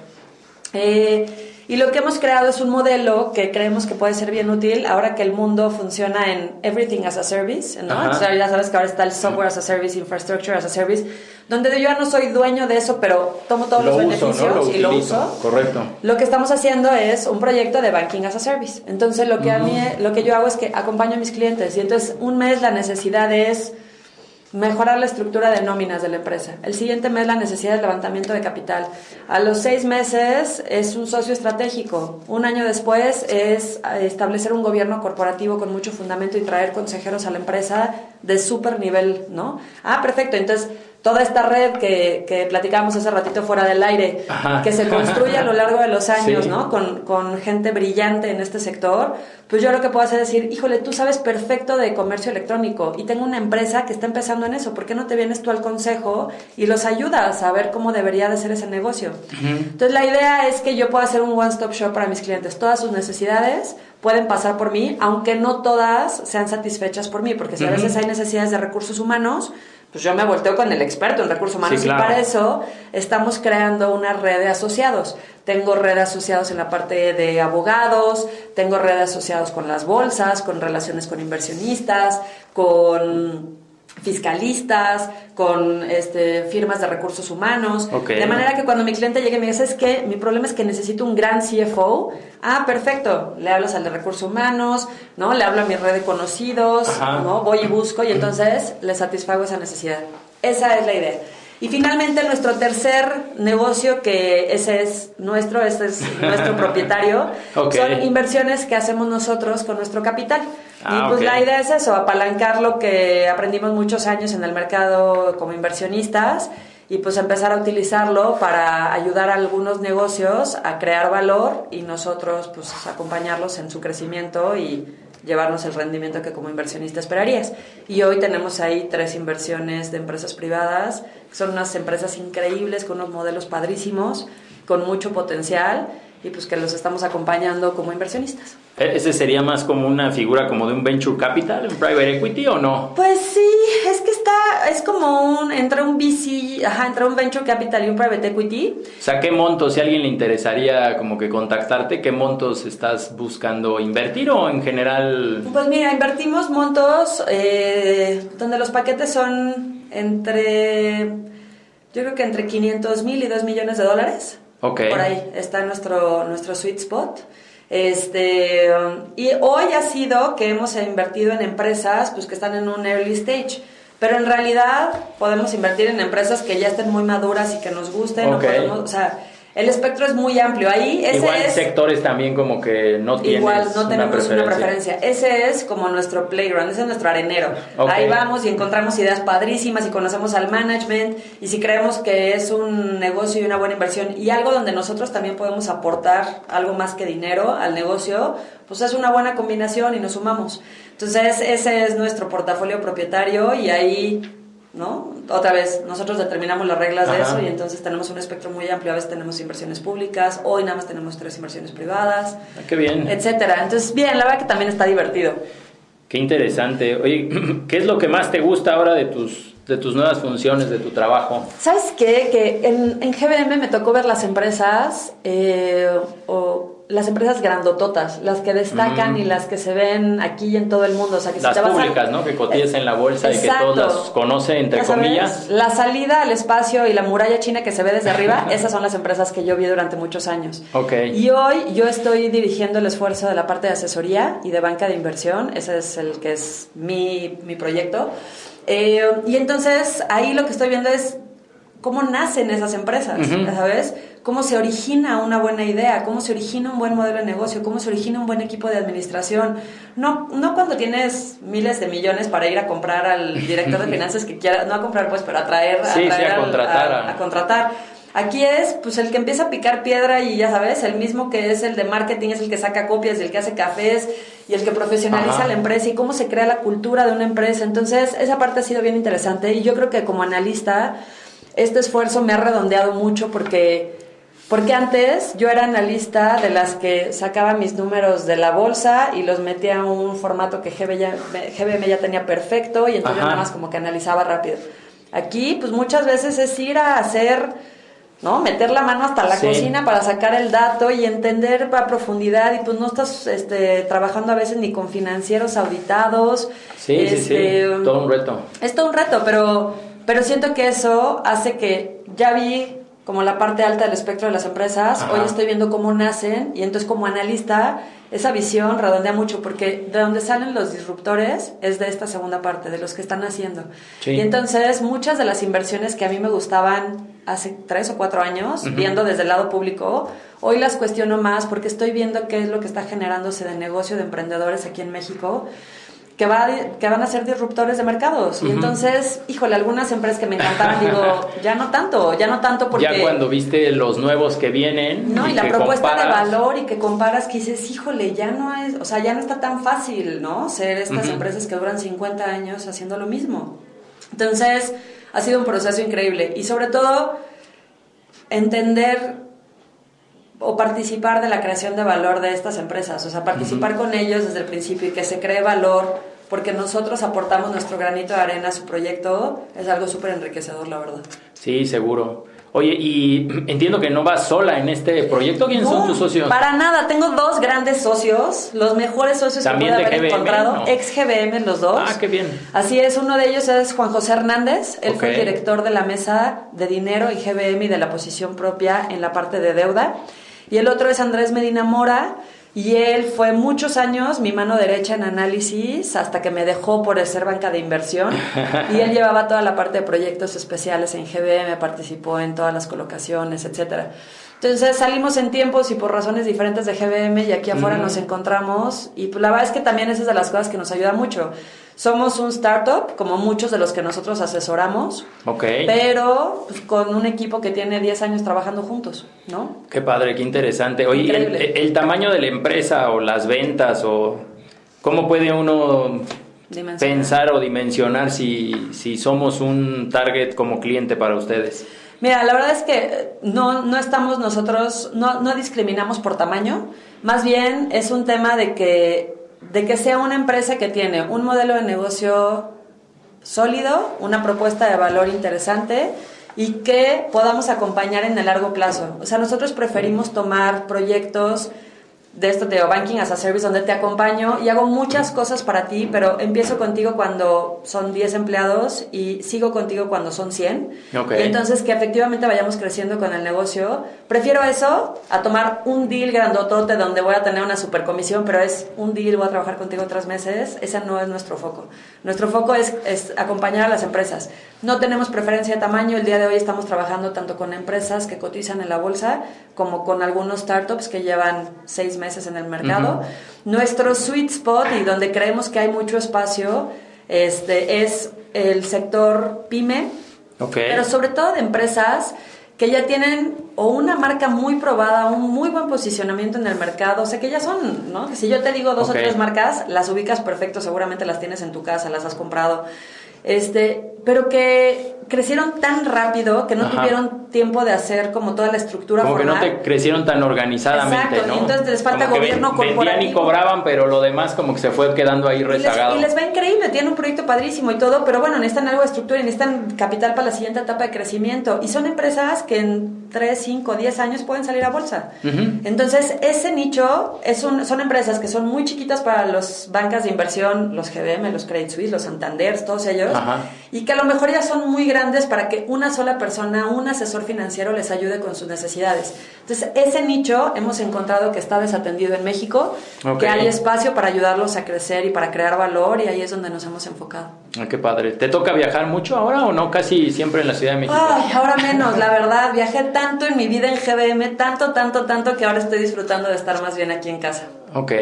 Eh, y lo que hemos creado es un modelo que creemos que puede ser bien útil ahora que el mundo funciona en Everything as a Service, ¿no? Ajá. Ya sabes que ahora está el Software as a Service, Infrastructure as a Service, donde yo ya no soy dueño de eso, pero tomo todos los uso, beneficios ¿no? Lo y lo uso. Correcto. Lo que estamos haciendo es un proyecto de banking as a service. Entonces lo que a mí lo que yo hago es que acompaño a mis clientes y entonces un mes la necesidad es mejorar la estructura de nóminas de la empresa. El siguiente mes la necesidad de levantamiento de capital. A los seis meses es un socio estratégico. Un año después es establecer un gobierno corporativo con mucho fundamento y traer consejeros a la empresa de súper nivel, ¿no? Ah, perfecto. Entonces toda esta red que, que platicábamos hace ratito fuera del aire, Ajá. que se construye a lo largo de los años, Sí. ¿no? Con, con gente brillante en este sector, pues yo lo que puedo hacer es decir, híjole, tú sabes perfecto de comercio electrónico y tengo una empresa que está empezando en eso, ¿por qué no te vienes tú al consejo y los ayudas a ver cómo debería de ser ese negocio? Entonces la idea es que yo pueda hacer un one-stop shop para mis clientes. Todas sus necesidades pueden pasar por mí, aunque no todas sean satisfechas por mí, porque si a veces hay necesidades de recursos humanos, pues yo me volteo con el experto en recursos humanos Sí, y para eso estamos creando una red de asociados. Tengo red de asociados en la parte de abogados, tengo red de asociados con las bolsas, con relaciones con inversionistas, con fiscalistas, con este, firmas de recursos humanos. Ok. De manera que cuando mi cliente llegue y me diga, ¿sabes qué? Mi problema es que necesito un gran CFO. Ah, perfecto. Le hablas al de recursos humanos, ¿no? Le hablo a mi red de conocidos, Ajá. ¿no? Voy y busco y entonces le satisfago esa necesidad. Esa es la idea. Y finalmente nuestro tercer negocio, que ese es nuestro, ese es nuestro propietario, son inversiones que hacemos nosotros con nuestro capital. Ah, y pues la idea es eso, apalancar lo que aprendimos muchos años en el mercado como inversionistas y pues empezar a utilizarlo para ayudar a algunos negocios a crear valor y nosotros pues acompañarlos en su crecimiento y llevarnos el rendimiento que como inversionista esperarías. Y hoy tenemos ahí tres inversiones de empresas privadas, son unas empresas increíbles con unos modelos padrísimos, con mucho potencial y pues que los estamos acompañando como inversionistas. ¿E- ¿Ese sería más como una figura como de un venture capital, un private equity o no? Pues sí, es que está, es como un, entre un VC, ajá, entre un venture capital y un private equity. O sea, ¿qué montos, si a alguien le interesaría como que contactarte, qué montos estás buscando invertir o en general? Pues mira, invertimos montos eh, donde los paquetes son entre, yo creo que entre 500 mil y 2 millones de dólares. Ok. Por ahí está nuestro, nuestro sweet spot. Este, um, y hoy ha sido que hemos invertido en empresas pues, que están en un early stage. Pero en realidad podemos invertir en empresas que ya estén muy maduras y que nos gusten. o Ok. podemos- o sea, el espectro es muy amplio. Ahí ese Igual es... sectores también como que no tienes Igual no tenemos una una preferencia. Ese es como nuestro playground, ese es nuestro arenero. Ahí vamos y encontramos ideas padrísimas y conocemos al management y si creemos que es un negocio y una buena inversión y algo donde nosotros también podemos aportar algo más que dinero al negocio, pues es una buena combinación y nos sumamos. Entonces ese es nuestro portafolio propietario y ahí... ¿No? Otra vez, nosotros determinamos las reglas de eso y entonces tenemos un espectro muy amplio. A veces tenemos inversiones públicas, hoy nada más tenemos tres inversiones privadas Ah, Qué bien. etcétera. Entonces, bien, la verdad que también está divertido. Qué interesante. Oye, ¿qué es lo que más te gusta ahora de tus, de tus nuevas funciones, de tu trabajo? ¿Sabes qué? Que en, en GBM me tocó ver las empresas eh, o las empresas grandototas, las que destacan Mm. y las que se ven aquí y en todo el mundo. O sea, que si Las te a- públicas, ¿no? Que cotizas en la bolsa y que todos las conoce, entre Ya sabes, comillas. La salida al espacio y la muralla china que se ve desde arriba, esas son las empresas que yo vi durante muchos años. Ok. Y hoy yo estoy dirigiendo el esfuerzo de la parte de asesoría y de banca de inversión. Ese es el que es mi, mi proyecto. Eh, y entonces ahí lo que estoy viendo es cómo nacen esas empresas, Ujú. ¿sabes? Cómo se origina una buena idea, cómo se origina un buen modelo de negocio, cómo se origina un buen equipo de administración. No, no cuando tienes miles de millones para ir a comprar al director de finanzas que quiera, no a comprar pues, pero a traer, a, Sí, sí, traer a al- contratar a- a- a contratar. Aquí es, pues, el que empieza a picar piedra y ya sabes, el mismo que es el de marketing, es el que saca copias y el que hace cafés y el que profesionaliza Ajá. la empresa y cómo se crea la cultura de una empresa. Entonces, esa parte ha sido bien interesante y yo creo que como analista, este esfuerzo me ha redondeado mucho porque, porque antes yo era analista de las que sacaba mis números de la bolsa y los metía a un formato que GB ya- GBM ya tenía perfecto y entonces yo nada más como que analizaba rápido. Aquí, pues muchas veces es ir a hacer, ¿no? Meter la mano hasta la Sí. cocina para sacar el dato y entender a profundidad y pues no estás este, trabajando a veces ni con financieros auditados. Sí, sí, sí. Este, Todo un reto. es todo un reto, pero, pero siento que eso hace que ya vi como la parte alta del espectro de las empresas, Ajá. hoy estoy viendo cómo nacen y entonces como analista esa visión redondea mucho porque de donde salen los disruptores es de esta segunda parte, de los que están haciendo. Sí. Y entonces muchas de las inversiones que a mí me gustaban hace tres o cuatro años, viendo desde el lado público, hoy las cuestiono más porque estoy viendo qué es lo que está generándose de negocio de emprendedores aquí en México que, va, que van a ser disruptores de mercados. Y entonces, híjole, algunas empresas que me encantaban, digo, ya no tanto, ya no tanto porque... Ya cuando viste los nuevos que vienen. No, y, la propuesta de valor y que comparas que dices, híjole, ya no es, o sea, ya no está tan fácil, ¿no? Ser estas empresas que duran 50 años haciendo lo mismo. Entonces, ha sido un proceso increíble y sobre todo entender o participar de la creación de valor de estas empresas, o sea, participar Ujú. con ellos desde el principio y que se cree valor porque nosotros aportamos nuestro granito de arena a su proyecto, es algo súper enriquecedor, la verdad. Sí, seguro. Oye, y entiendo que no vas sola en este proyecto. ¿Quiénes son No, tus socios? Para nada, tengo dos grandes socios, los mejores socios que ¿También pude de haber GBM, encontrado, no? ex GBM los dos. Ah, qué bien. Así es, uno de ellos es Juan José Hernández, él fue el director de la mesa de dinero y GBM y de la posición propia en la parte de deuda. Y el otro es Andrés Medina Mora, y él fue muchos años mi mano derecha en análisis hasta que me dejó por ser banca de inversión. Y él llevaba toda la parte de proyectos especiales en GBM, participó en todas las colocaciones, etcétera. Entonces salimos en tiempos y por razones diferentes de GBM y aquí afuera Mm. nos encontramos y pues, la verdad es que también esa es de las cosas que nos ayuda mucho. Somos un startup, como muchos de los que nosotros asesoramos, Ok. pero pues, con un equipo que tiene 10 años trabajando juntos, ¿no? Qué padre, qué interesante. Oye, el, el tamaño de la empresa o las ventas o cómo puede uno pensar o dimensionar si, si somos un target como cliente para ustedes. Mira, la verdad es que no, no estamos nosotros, no, no discriminamos por tamaño, más bien es un tema de que, de que sea una empresa que tiene un modelo de negocio sólido, una propuesta de valor interesante y que podamos acompañar en el largo plazo. O sea, nosotros preferimos tomar proyectos de esto de Banking as a Service donde te acompaño y hago muchas cosas para ti, pero empiezo contigo cuando son 10 empleados y sigo contigo cuando son 100. Ok. Y entonces que efectivamente vayamos creciendo con el negocio. Prefiero eso a tomar un deal grandotote donde voy a tener una super comisión, pero es un deal, voy a trabajar contigo tres meses. Ese no es nuestro foco. Nuestro foco es, es acompañar a las empresas. No tenemos preferencia de tamaño. El día de hoy estamos trabajando tanto con empresas que cotizan en la bolsa como con algunos startups que llevan seis meses en el mercado. Nuestro sweet spot y donde creemos que hay mucho espacio este, es el sector pyme, Ok. pero sobre todo de empresas que ya tienen o una marca muy probada, un muy buen posicionamiento en el mercado, o sea que ya son, ¿no? Que si yo te digo dos o tres marcas, las ubicas perfecto, seguramente las tienes en tu casa, las has comprado. Este, pero que crecieron tan rápido que no Ajá. tuvieron tiempo de hacer como toda la estructura Como que no te crecieron tan organizadamente, Exacto, ¿no? y entonces les falta Como gobierno ven- vendían y corporativo. cobraban, pero lo demás como que se fue quedando ahí Y les, rezagado. y les va increíble, tienen un proyecto padrísimo y todo, pero bueno, necesitan algo de estructura y necesitan capital para la siguiente etapa de crecimiento. Y son empresas que en 3, 5, 10 años pueden salir a bolsa. Ujú. Entonces, ese nicho es un, son empresas que son muy chiquitas para los bancas de inversión, los GBM, los Credit Suisse, los Santander, todos ellos, Ajá. y que a lo mejor ya son muy grandes para que una sola persona, un asesor financiero les ayude con sus necesidades. Entonces, ese nicho hemos encontrado que está desatendido en México, Ok. que hay espacio para ayudarlos a crecer y para crear valor, y ahí es donde nos hemos enfocado. Ah, qué padre. ¿Te toca viajar mucho ahora o no? Casi siempre en la Ciudad de México. Ay, ahora menos, la verdad. Viajé tanto en mi vida en GBM, tanto, tanto, tanto, que ahora estoy disfrutando de estar más bien aquí en casa. Ok.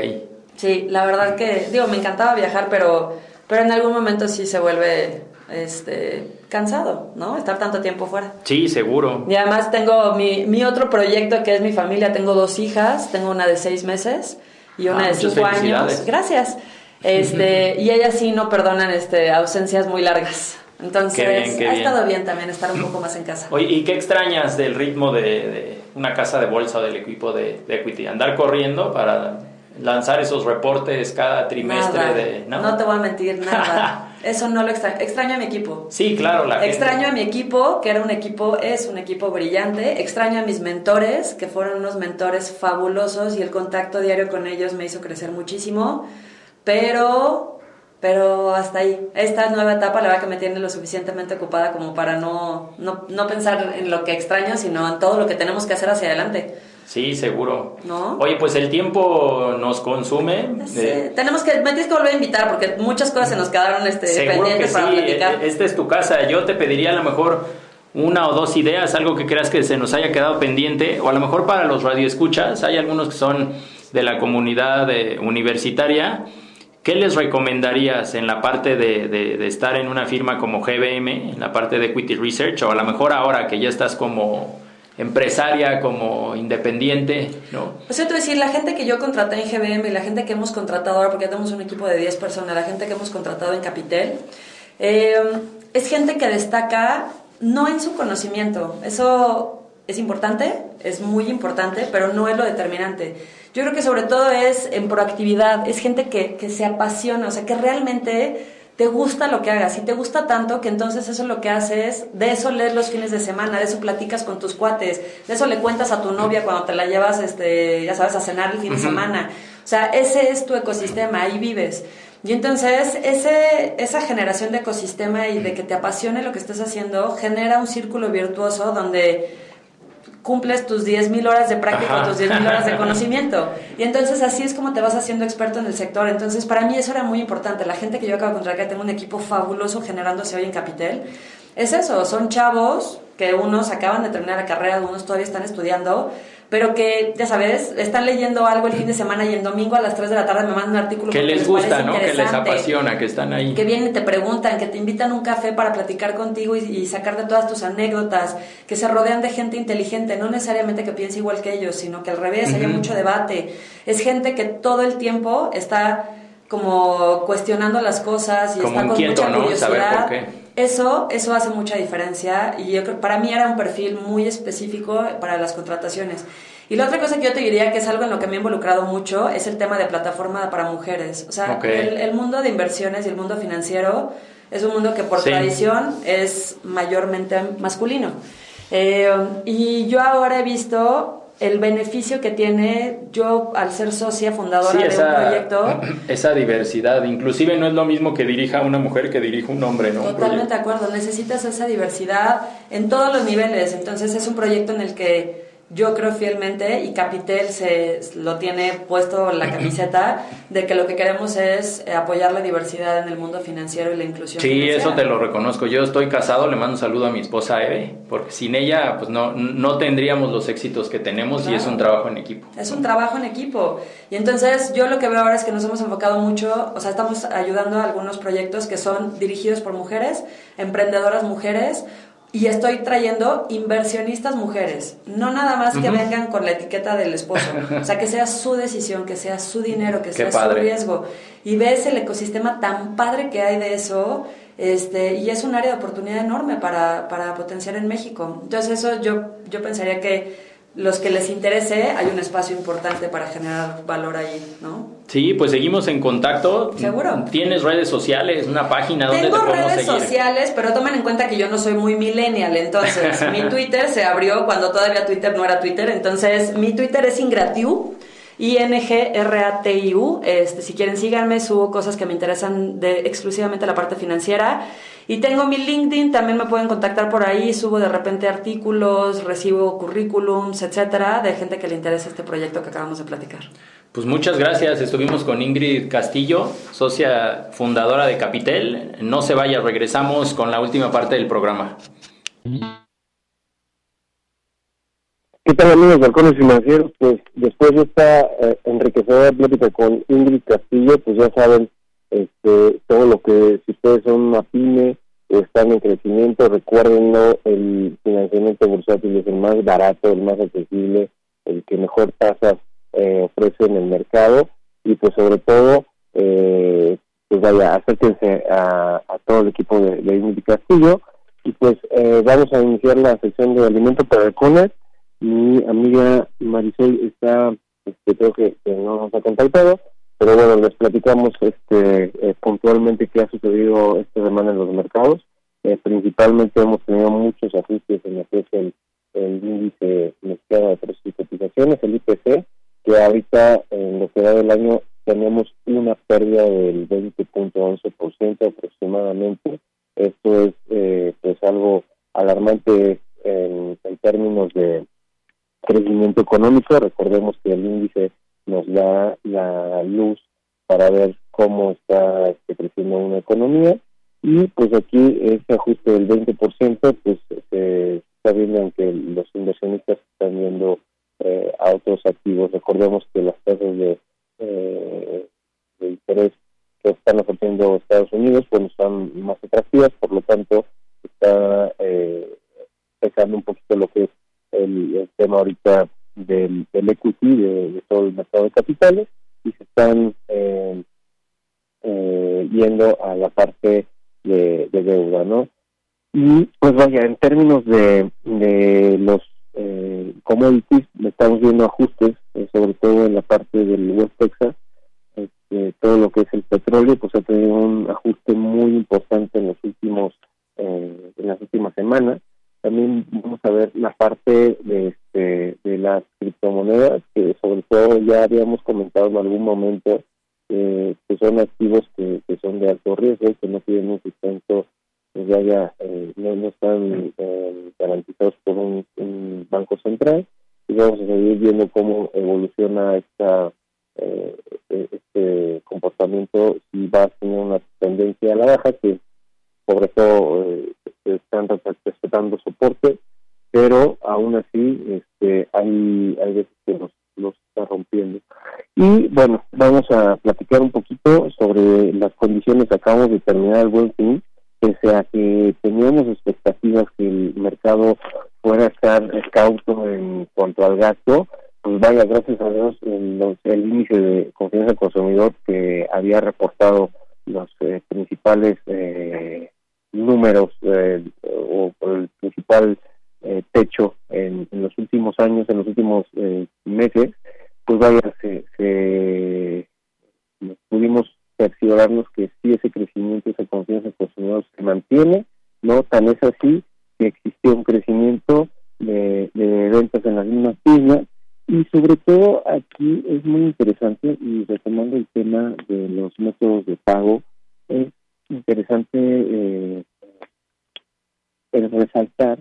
Sí, la verdad que, digo, me encantaba viajar, pero, pero en algún momento sí se vuelve este, cansado, ¿no? Estar tanto tiempo fuera. Sí, seguro. Y además tengo mi, mi otro proyecto que es mi familia. Tengo dos hijas, tengo una de seis meses y una Ah, de cinco años. Gracias. Este, y ellas sí no perdonan este, ausencias muy largas. Entonces, Qué bien, qué ha bien. estado bien también estar un poco más en casa. Oye, ¿y qué extrañas del ritmo de, de una casa de bolsa o del equipo de, de Equity? ¿Andar corriendo para lanzar esos reportes cada trimestre Nada. de... ¿no? te voy a mentir, nada. Eso no lo extraño. Extraño a mi equipo. Sí, claro, la gente- Extraño a mi equipo, que era un equipo, es un equipo brillante. Extraño a mis mentores, que fueron unos mentores fabulosos y el contacto diario con ellos me hizo crecer muchísimo. Pero, pero hasta ahí. Esta nueva etapa la verdad que me tiene lo suficientemente ocupada como para no, no, no pensar en lo que extraño, sino en todo lo que tenemos que hacer hacia adelante. Sí, seguro. ¿No? Oye, pues el tiempo nos consume. Sí, Eh, tenemos que, me tienes que volver a invitar porque muchas cosas se nos quedaron este, Seguro que pendientes sí, para platicar. e- esta es tu casa. Yo te pediría a lo mejor una o dos ideas, algo que creas que se nos haya quedado pendiente, o a lo mejor para los radioescuchas, hay algunos que son de la comunidad eh, universitaria. ¿Qué les recomendarías en la parte de, de- estar en una firma como GBM, en la parte de Equity Research, o a lo mejor ahora que ya estás como empresaria, como independiente, ¿no? O sea, te decir, la gente que yo contraté en GBM y la gente que hemos contratado ahora, porque ya tenemos un equipo de 10 personas, la gente que hemos contratado en Capitel, eh, es gente que destaca no en su conocimiento. Eso es importante, es muy importante, pero no es lo determinante. Yo creo que sobre todo es en proactividad, es gente que, que se apasiona, o sea, que realmente te gusta lo que hagas y te gusta tanto que entonces eso lo que haces, de eso lees los fines de semana, de eso platicas con tus cuates, de eso le cuentas a tu novia cuando te la llevas, este, ya sabes, a cenar el fin de semana. O sea, ese es tu ecosistema, ahí vives. Y entonces ese, esa generación de ecosistema y de que te apasione lo que estás haciendo genera un círculo virtuoso donde cumples tus 10.000 horas de práctica, Ajá. tus 10.000 horas de conocimiento. Y entonces así es como te vas haciendo experto en el sector. Entonces para mí eso era muy importante. La gente que yo acabo de contratar, que tengo un equipo fabuloso generándose hoy en Capitel, es eso, son chavos que unos acaban de terminar la carrera, unos todavía están estudiando, pero que, ya sabes, están leyendo algo el fin de semana y el domingo a las 3 de la tarde me mandan un artículo Que les gusta, ¿no? Que les apasiona, que están ahí. que vienen y te preguntan, que te invitan a un café para platicar contigo y, y sacarte todas tus anécdotas, que se rodean de gente inteligente, no necesariamente que piense igual que ellos, sino que al revés, haya Ujú. mucho debate. Es gente que todo el tiempo está como cuestionando las cosas y Como está con inquieto, mucha ¿no? curiosidad. Saber por qué. Eso, eso hace mucha diferencia y yo creo, para mí era un perfil muy específico para las contrataciones. Y la otra cosa que yo te diría que es algo en lo que me he involucrado mucho es el tema de plataforma para mujeres. O sea, el, el mundo de inversiones y el mundo financiero es un mundo que por Sí. tradición es mayormente masculino. Eh, y yo ahora he visto el beneficio que tiene yo al ser socia fundadora Sí, de un proyecto. esa diversidad. Inclusive no es lo mismo que dirija una mujer que dirija un hombre, ¿no? Totalmente de acuerdo, necesitas esa diversidad en todos los niveles, entonces es un proyecto en el que yo creo fielmente y Capitel se lo tiene puesto la camiseta de que lo que queremos es eh, apoyar la diversidad en el mundo financiero y la inclusión. Sí, financiera. eso te lo reconozco. Yo estoy casado, le mando un saludo a mi esposa Eve, porque sin ella pues no, no tendríamos los éxitos que tenemos y es Claro. un trabajo en equipo. Es un trabajo en equipo. Y entonces yo lo que veo ahora es que nos hemos enfocado mucho, o sea, estamos ayudando a algunos proyectos que son dirigidos por mujeres, emprendedoras mujeres, y estoy trayendo inversionistas mujeres. No nada más que vengan con la etiqueta del esposo. O sea, que sea su decisión, que sea su dinero, que Qué sea su riesgo. Y ves el ecosistema tan padre que hay de eso. Este, y es un área de oportunidad enorme para, para potenciar en México. Entonces eso yo, yo pensaría que los que les interese, hay un espacio importante para generar valor ahí, ¿no? Sí, pues seguimos en contacto. Seguro. ¿Tienes redes sociales, una página donde Tengo te podemos redes seguir? sociales, pero tomen en cuenta que yo no soy muy millennial, entonces mi Twitter se abrió cuando todavía Twitter no era Twitter, entonces mi Twitter es Ingratiu. I-N-G-R-A-T-I-U. Este, si quieren, síganme, subo cosas que me interesan de exclusivamente la parte financiera. Y tengo mi LinkedIn, también me pueden contactar por ahí. Subo de repente artículos, recibo currículums, etcétera, de gente que le interesa este proyecto que acabamos de platicar. Pues muchas gracias. Estuvimos con Ingrid Castillo, socia fundadora de Capitel. No se vaya, regresamos con la última parte del programa. ¿Qué tal amigos de Halcones Financieros? Pues después de esta eh, enriquecedora plática con Ingrid Castillo, pues ya saben este, todo lo que, si ustedes son una pyme están en crecimiento, recuérdenlo, el financiamiento bursátil es el más barato, el más accesible, el que mejor tasas eh, ofrece en el mercado. Y pues sobre todo, eh, pues vaya, acérquense a, todo el equipo de, de Ingrid Castillo. Y pues eh, vamos a iniciar la sección de alimento para halcones mi amiga Marisol está, este, creo que, que no nos ha contactado, pero bueno, les platicamos este, eh, puntualmente qué ha sucedido esta semana en los mercados. Eh, principalmente hemos tenido muchos ajustes en lo que es el, índice mexicano de precios y el IPC, que ahorita en lo que va del año tenemos una pérdida del 20.11% aproximadamente. Esto es eh, pues algo alarmante en, en términos de crecimiento económico. Recordemos que el índice nos da la luz para ver cómo está este, creciendo una economía y pues aquí ese ajuste del 20% pues se está viendo en que los inversionistas están viendo eh, a otros activos. Recordemos que las tasas de, eh, de interés que están ofreciendo Estados Unidos bueno están más atractivas, por lo tanto está eh, pesando un poquito lo que es el, tema ahorita del, equity, de, todo el mercado de capitales, y se están eh, eh, yendo a la parte de, de, deuda, ¿no? Y pues vaya, en términos de, de los eh, commodities, estamos viendo ajustes, eh, sobre todo en la parte del West Texas, este, todo lo que es el petróleo, pues ha tenido un ajuste muy importante en los últimos, eh, en las últimas semanas también vamos a ver la parte de, este, de las criptomonedas, que sobre todo ya habíamos comentado en algún momento eh, que son activos que, que, son de alto riesgo, que no tienen un sustento, pues ya, ya eh, no, no, están eh, garantizados por un, banco central. Y vamos a seguir viendo cómo evoluciona esta este comportamiento, si va a tener una tendencia a la baja, que sobre todo están respetando soporte, pero aún así este, hay, hay veces que los, los está rompiendo. Y bueno, vamos a platicar un poquito sobre las condiciones acabamos de terminar el buen fin, pese a que teníamos expectativas que el mercado fuera a estar cauto en cuanto al gasto, pues vaya, gracias a Dios, el, el índice de confianza del consumidor que había reportado los eh, principales eh, números eh, o, el principal eh, techo en, los últimos años, en los últimos eh, meses, pues vaya, se, se pudimos cerciorarnos que sí ese crecimiento, esa confianza en consumidores se mantiene, no tan es así que existió un crecimiento de, de ventas en las mismas tiendas y sobre todo aquí es muy interesante y retomando el tema de los métodos de pago interesante eh, el resaltar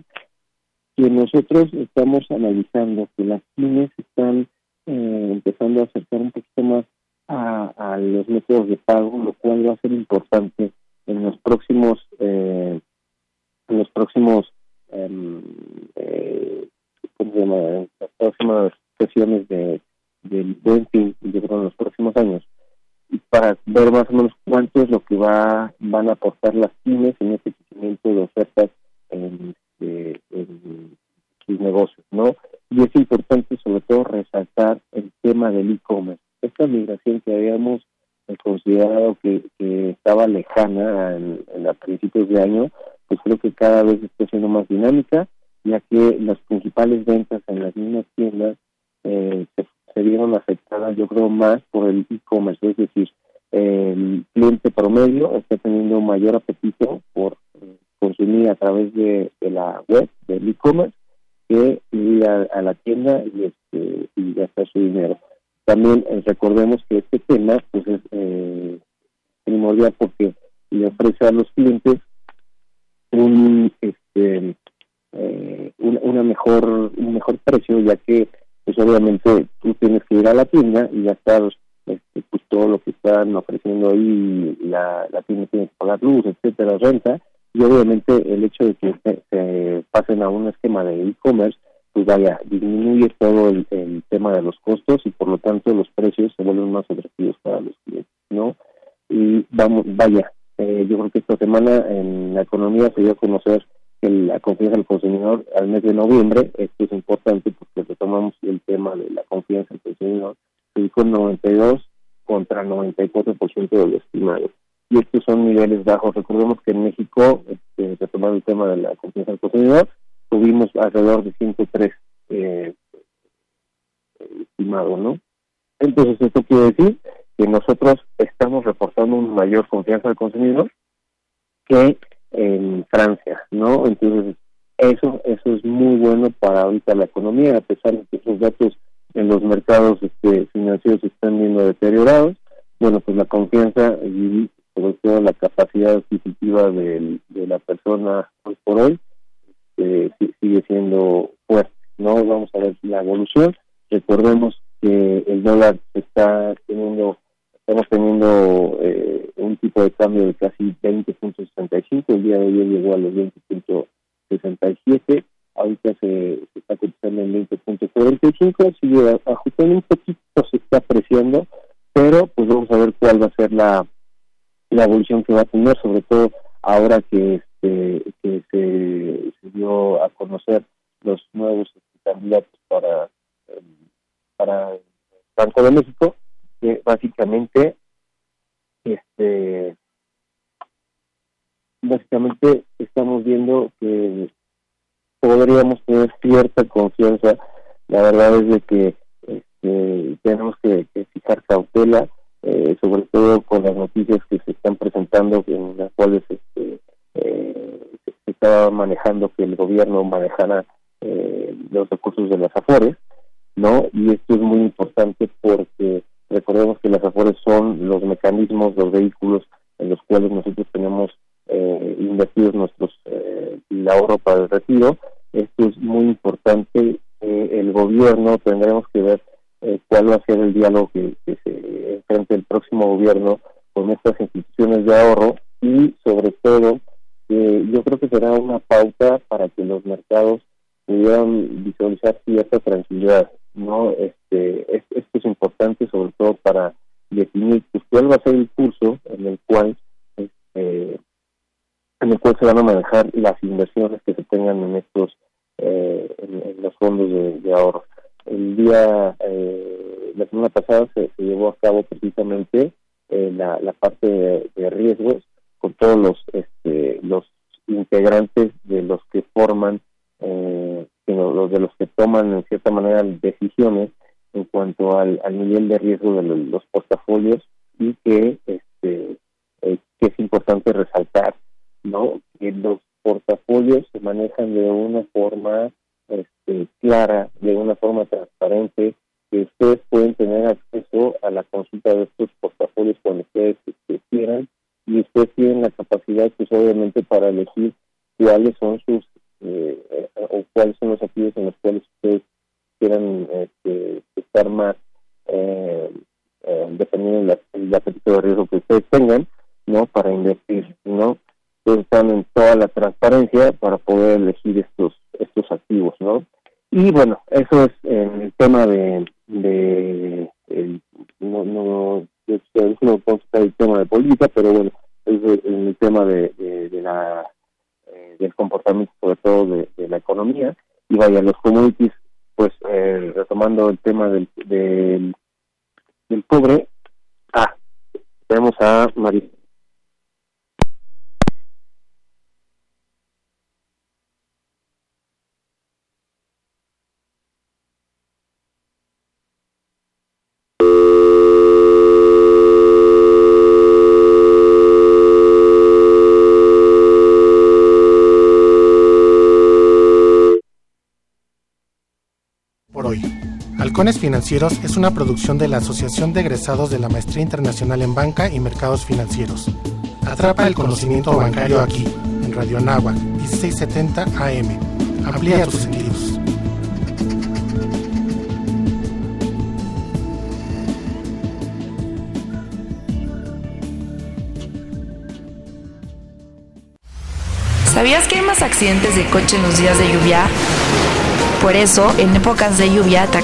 que nosotros estamos analizando que las pymes están eh, empezando a acercar un poquito más a, a, los métodos de pago, lo cual va a ser importante en los próximos eh, en los próximos eh, ¿cómo se llama? Las próximas sesiones de del buen fin, yo creo en los próximos años para ver más o menos cuánto es lo que va van a aportar las pymes en este crecimiento de ofertas en, en, en, sus negocios, ¿no? Y es importante sobre todo resaltar el tema del e-commerce. Esta migración que habíamos considerado que, estaba lejana en, a principios de año, pues creo que cada vez está siendo más dinámica, ya que las principales ventas en las mismas tiendas eh, se, se, vieron afectadas, yo creo, más por el e-commerce, es decir, el cliente promedio está teniendo mayor apetito por eh, consumir a través de, la web, del e-commerce, que ir a, la tienda y, este, y gastar su dinero. También eh, recordemos que este tema pues es eh, primordial porque le ofrece a los clientes un este eh, una, mejor un mejor precio ya que pues obviamente tú tienes que ir a la tienda y gastar este, pues todo lo que están ofreciendo ahí la, tienda tiene que pagar luz etcétera renta y obviamente el hecho de que se pasen a un esquema de e-commerce pues vaya, disminuye todo el, tema de los costos y por lo tanto los precios se vuelven más atractivos para los clientes, ¿no? Y vamos, vaya, eh, yo creo que esta semana en la economía se dio a conocer la confianza del consumidor al mes de noviembre, esto es importante porque retomamos el tema de la confianza del consumidor, se dijo 92 contra 94% de estimado. Y estos son niveles bajos. Recordemos que en México, este, retomando el tema de la confianza del consumidor, tuvimos alrededor de 103 eh, estimado, ¿no? Entonces esto quiere decir que nosotros estamos reportando una mayor confianza al consumidor que en Francia, ¿no? Entonces eso eso es muy bueno para ahorita la economía, a pesar de que esos datos en los mercados este, financieros están viendo deteriorados, bueno, pues la confianza y sobre todo la capacidad adquisitiva de, de la persona hoy por hoy sigue siendo fuerte. No vamos a ver la evolución. Recordemos que el dólar está teniendo, estamos teniendo eh, un tipo de cambio de casi 20.65. El día de hoy llegó a los 20.67. Ahorita se, está cotizando en 20.45. Sigue ajustando un poquito, se está apreciando, pero pues vamos a ver cuál va a ser la, la evolución que va a tener, sobre todo ahora que que, se, dio a conocer los nuevos candidatos para para Banco de México que básicamente este básicamente estamos viendo que podríamos tener cierta confianza la verdad es de que este, tenemos que, fijar cautela eh, sobre todo con las noticias que se están presentando en las cuales este, eh, se estaba manejando que el gobierno manejara eh, los recursos de las AFORES, ¿no? Y esto es muy importante porque recordemos que las AFORES son los mecanismos, los vehículos en los cuales nosotros tenemos eh, invertidos nuestros eh, el ahorro para el retiro. Esto es muy importante. el gobierno tendremos que ver eh, cuál va a ser el diálogo que, que se enfrente el próximo gobierno con estas instituciones de ahorro y sobre todo yo creo que será una pauta para que los mercados pudieran visualizar cierta tranquilidad, ¿no? Este, esto es importante sobre todo para definir pues, cuál va a ser el curso en el cual este, en el cual se van a manejar las inversiones que se tengan en estos eh, en, los fondos de, ahorro. El día eh, la semana pasada se, llevó a cabo precisamente eh, la, la parte de riesgos con todos los este, los integrantes de los que forman eh, los de los que toman en cierta manera decisiones en cuanto al, nivel de riesgo de los, portafolios y que este eh, que es importante resaltar no que los portafolios se manejan de una forma este, clara de una forma transparente que ustedes pueden tener acceso a la consulta de estos portafolios cuando ustedes este, quieran y ustedes tienen la capacidad, pues obviamente, para elegir cuáles son sus cuáles son los activos en los cuales ustedes quieran este, estar más eh, eh, dependiendo del la de riesgo que ustedes tengan, ¿no? Para invertir, ¿no? Están en toda la transparencia para poder elegir estos estos activos, ¿no? Y bueno, eso es en el tema de, de el, no, no, no puedo el tema de política, pero bueno, es en el tema de, de, la eh, del comportamiento sobre todo de, la economía y vaya los commodities pues eh, retomando el tema del, del, del ah tenemos a María. por hoy. Halcones Financieros es una producción de la Asociación de Egresados de la Maestría Internacional en Banca y Mercados Financieros. Atrapa el conocimiento bancario aquí, en Radio Anáhuac, 1670 AM. Amplía tus sentidos. ¿Sabías que hay más accidentes de coche en los días de lluvia? Por eso, en épocas de lluvia te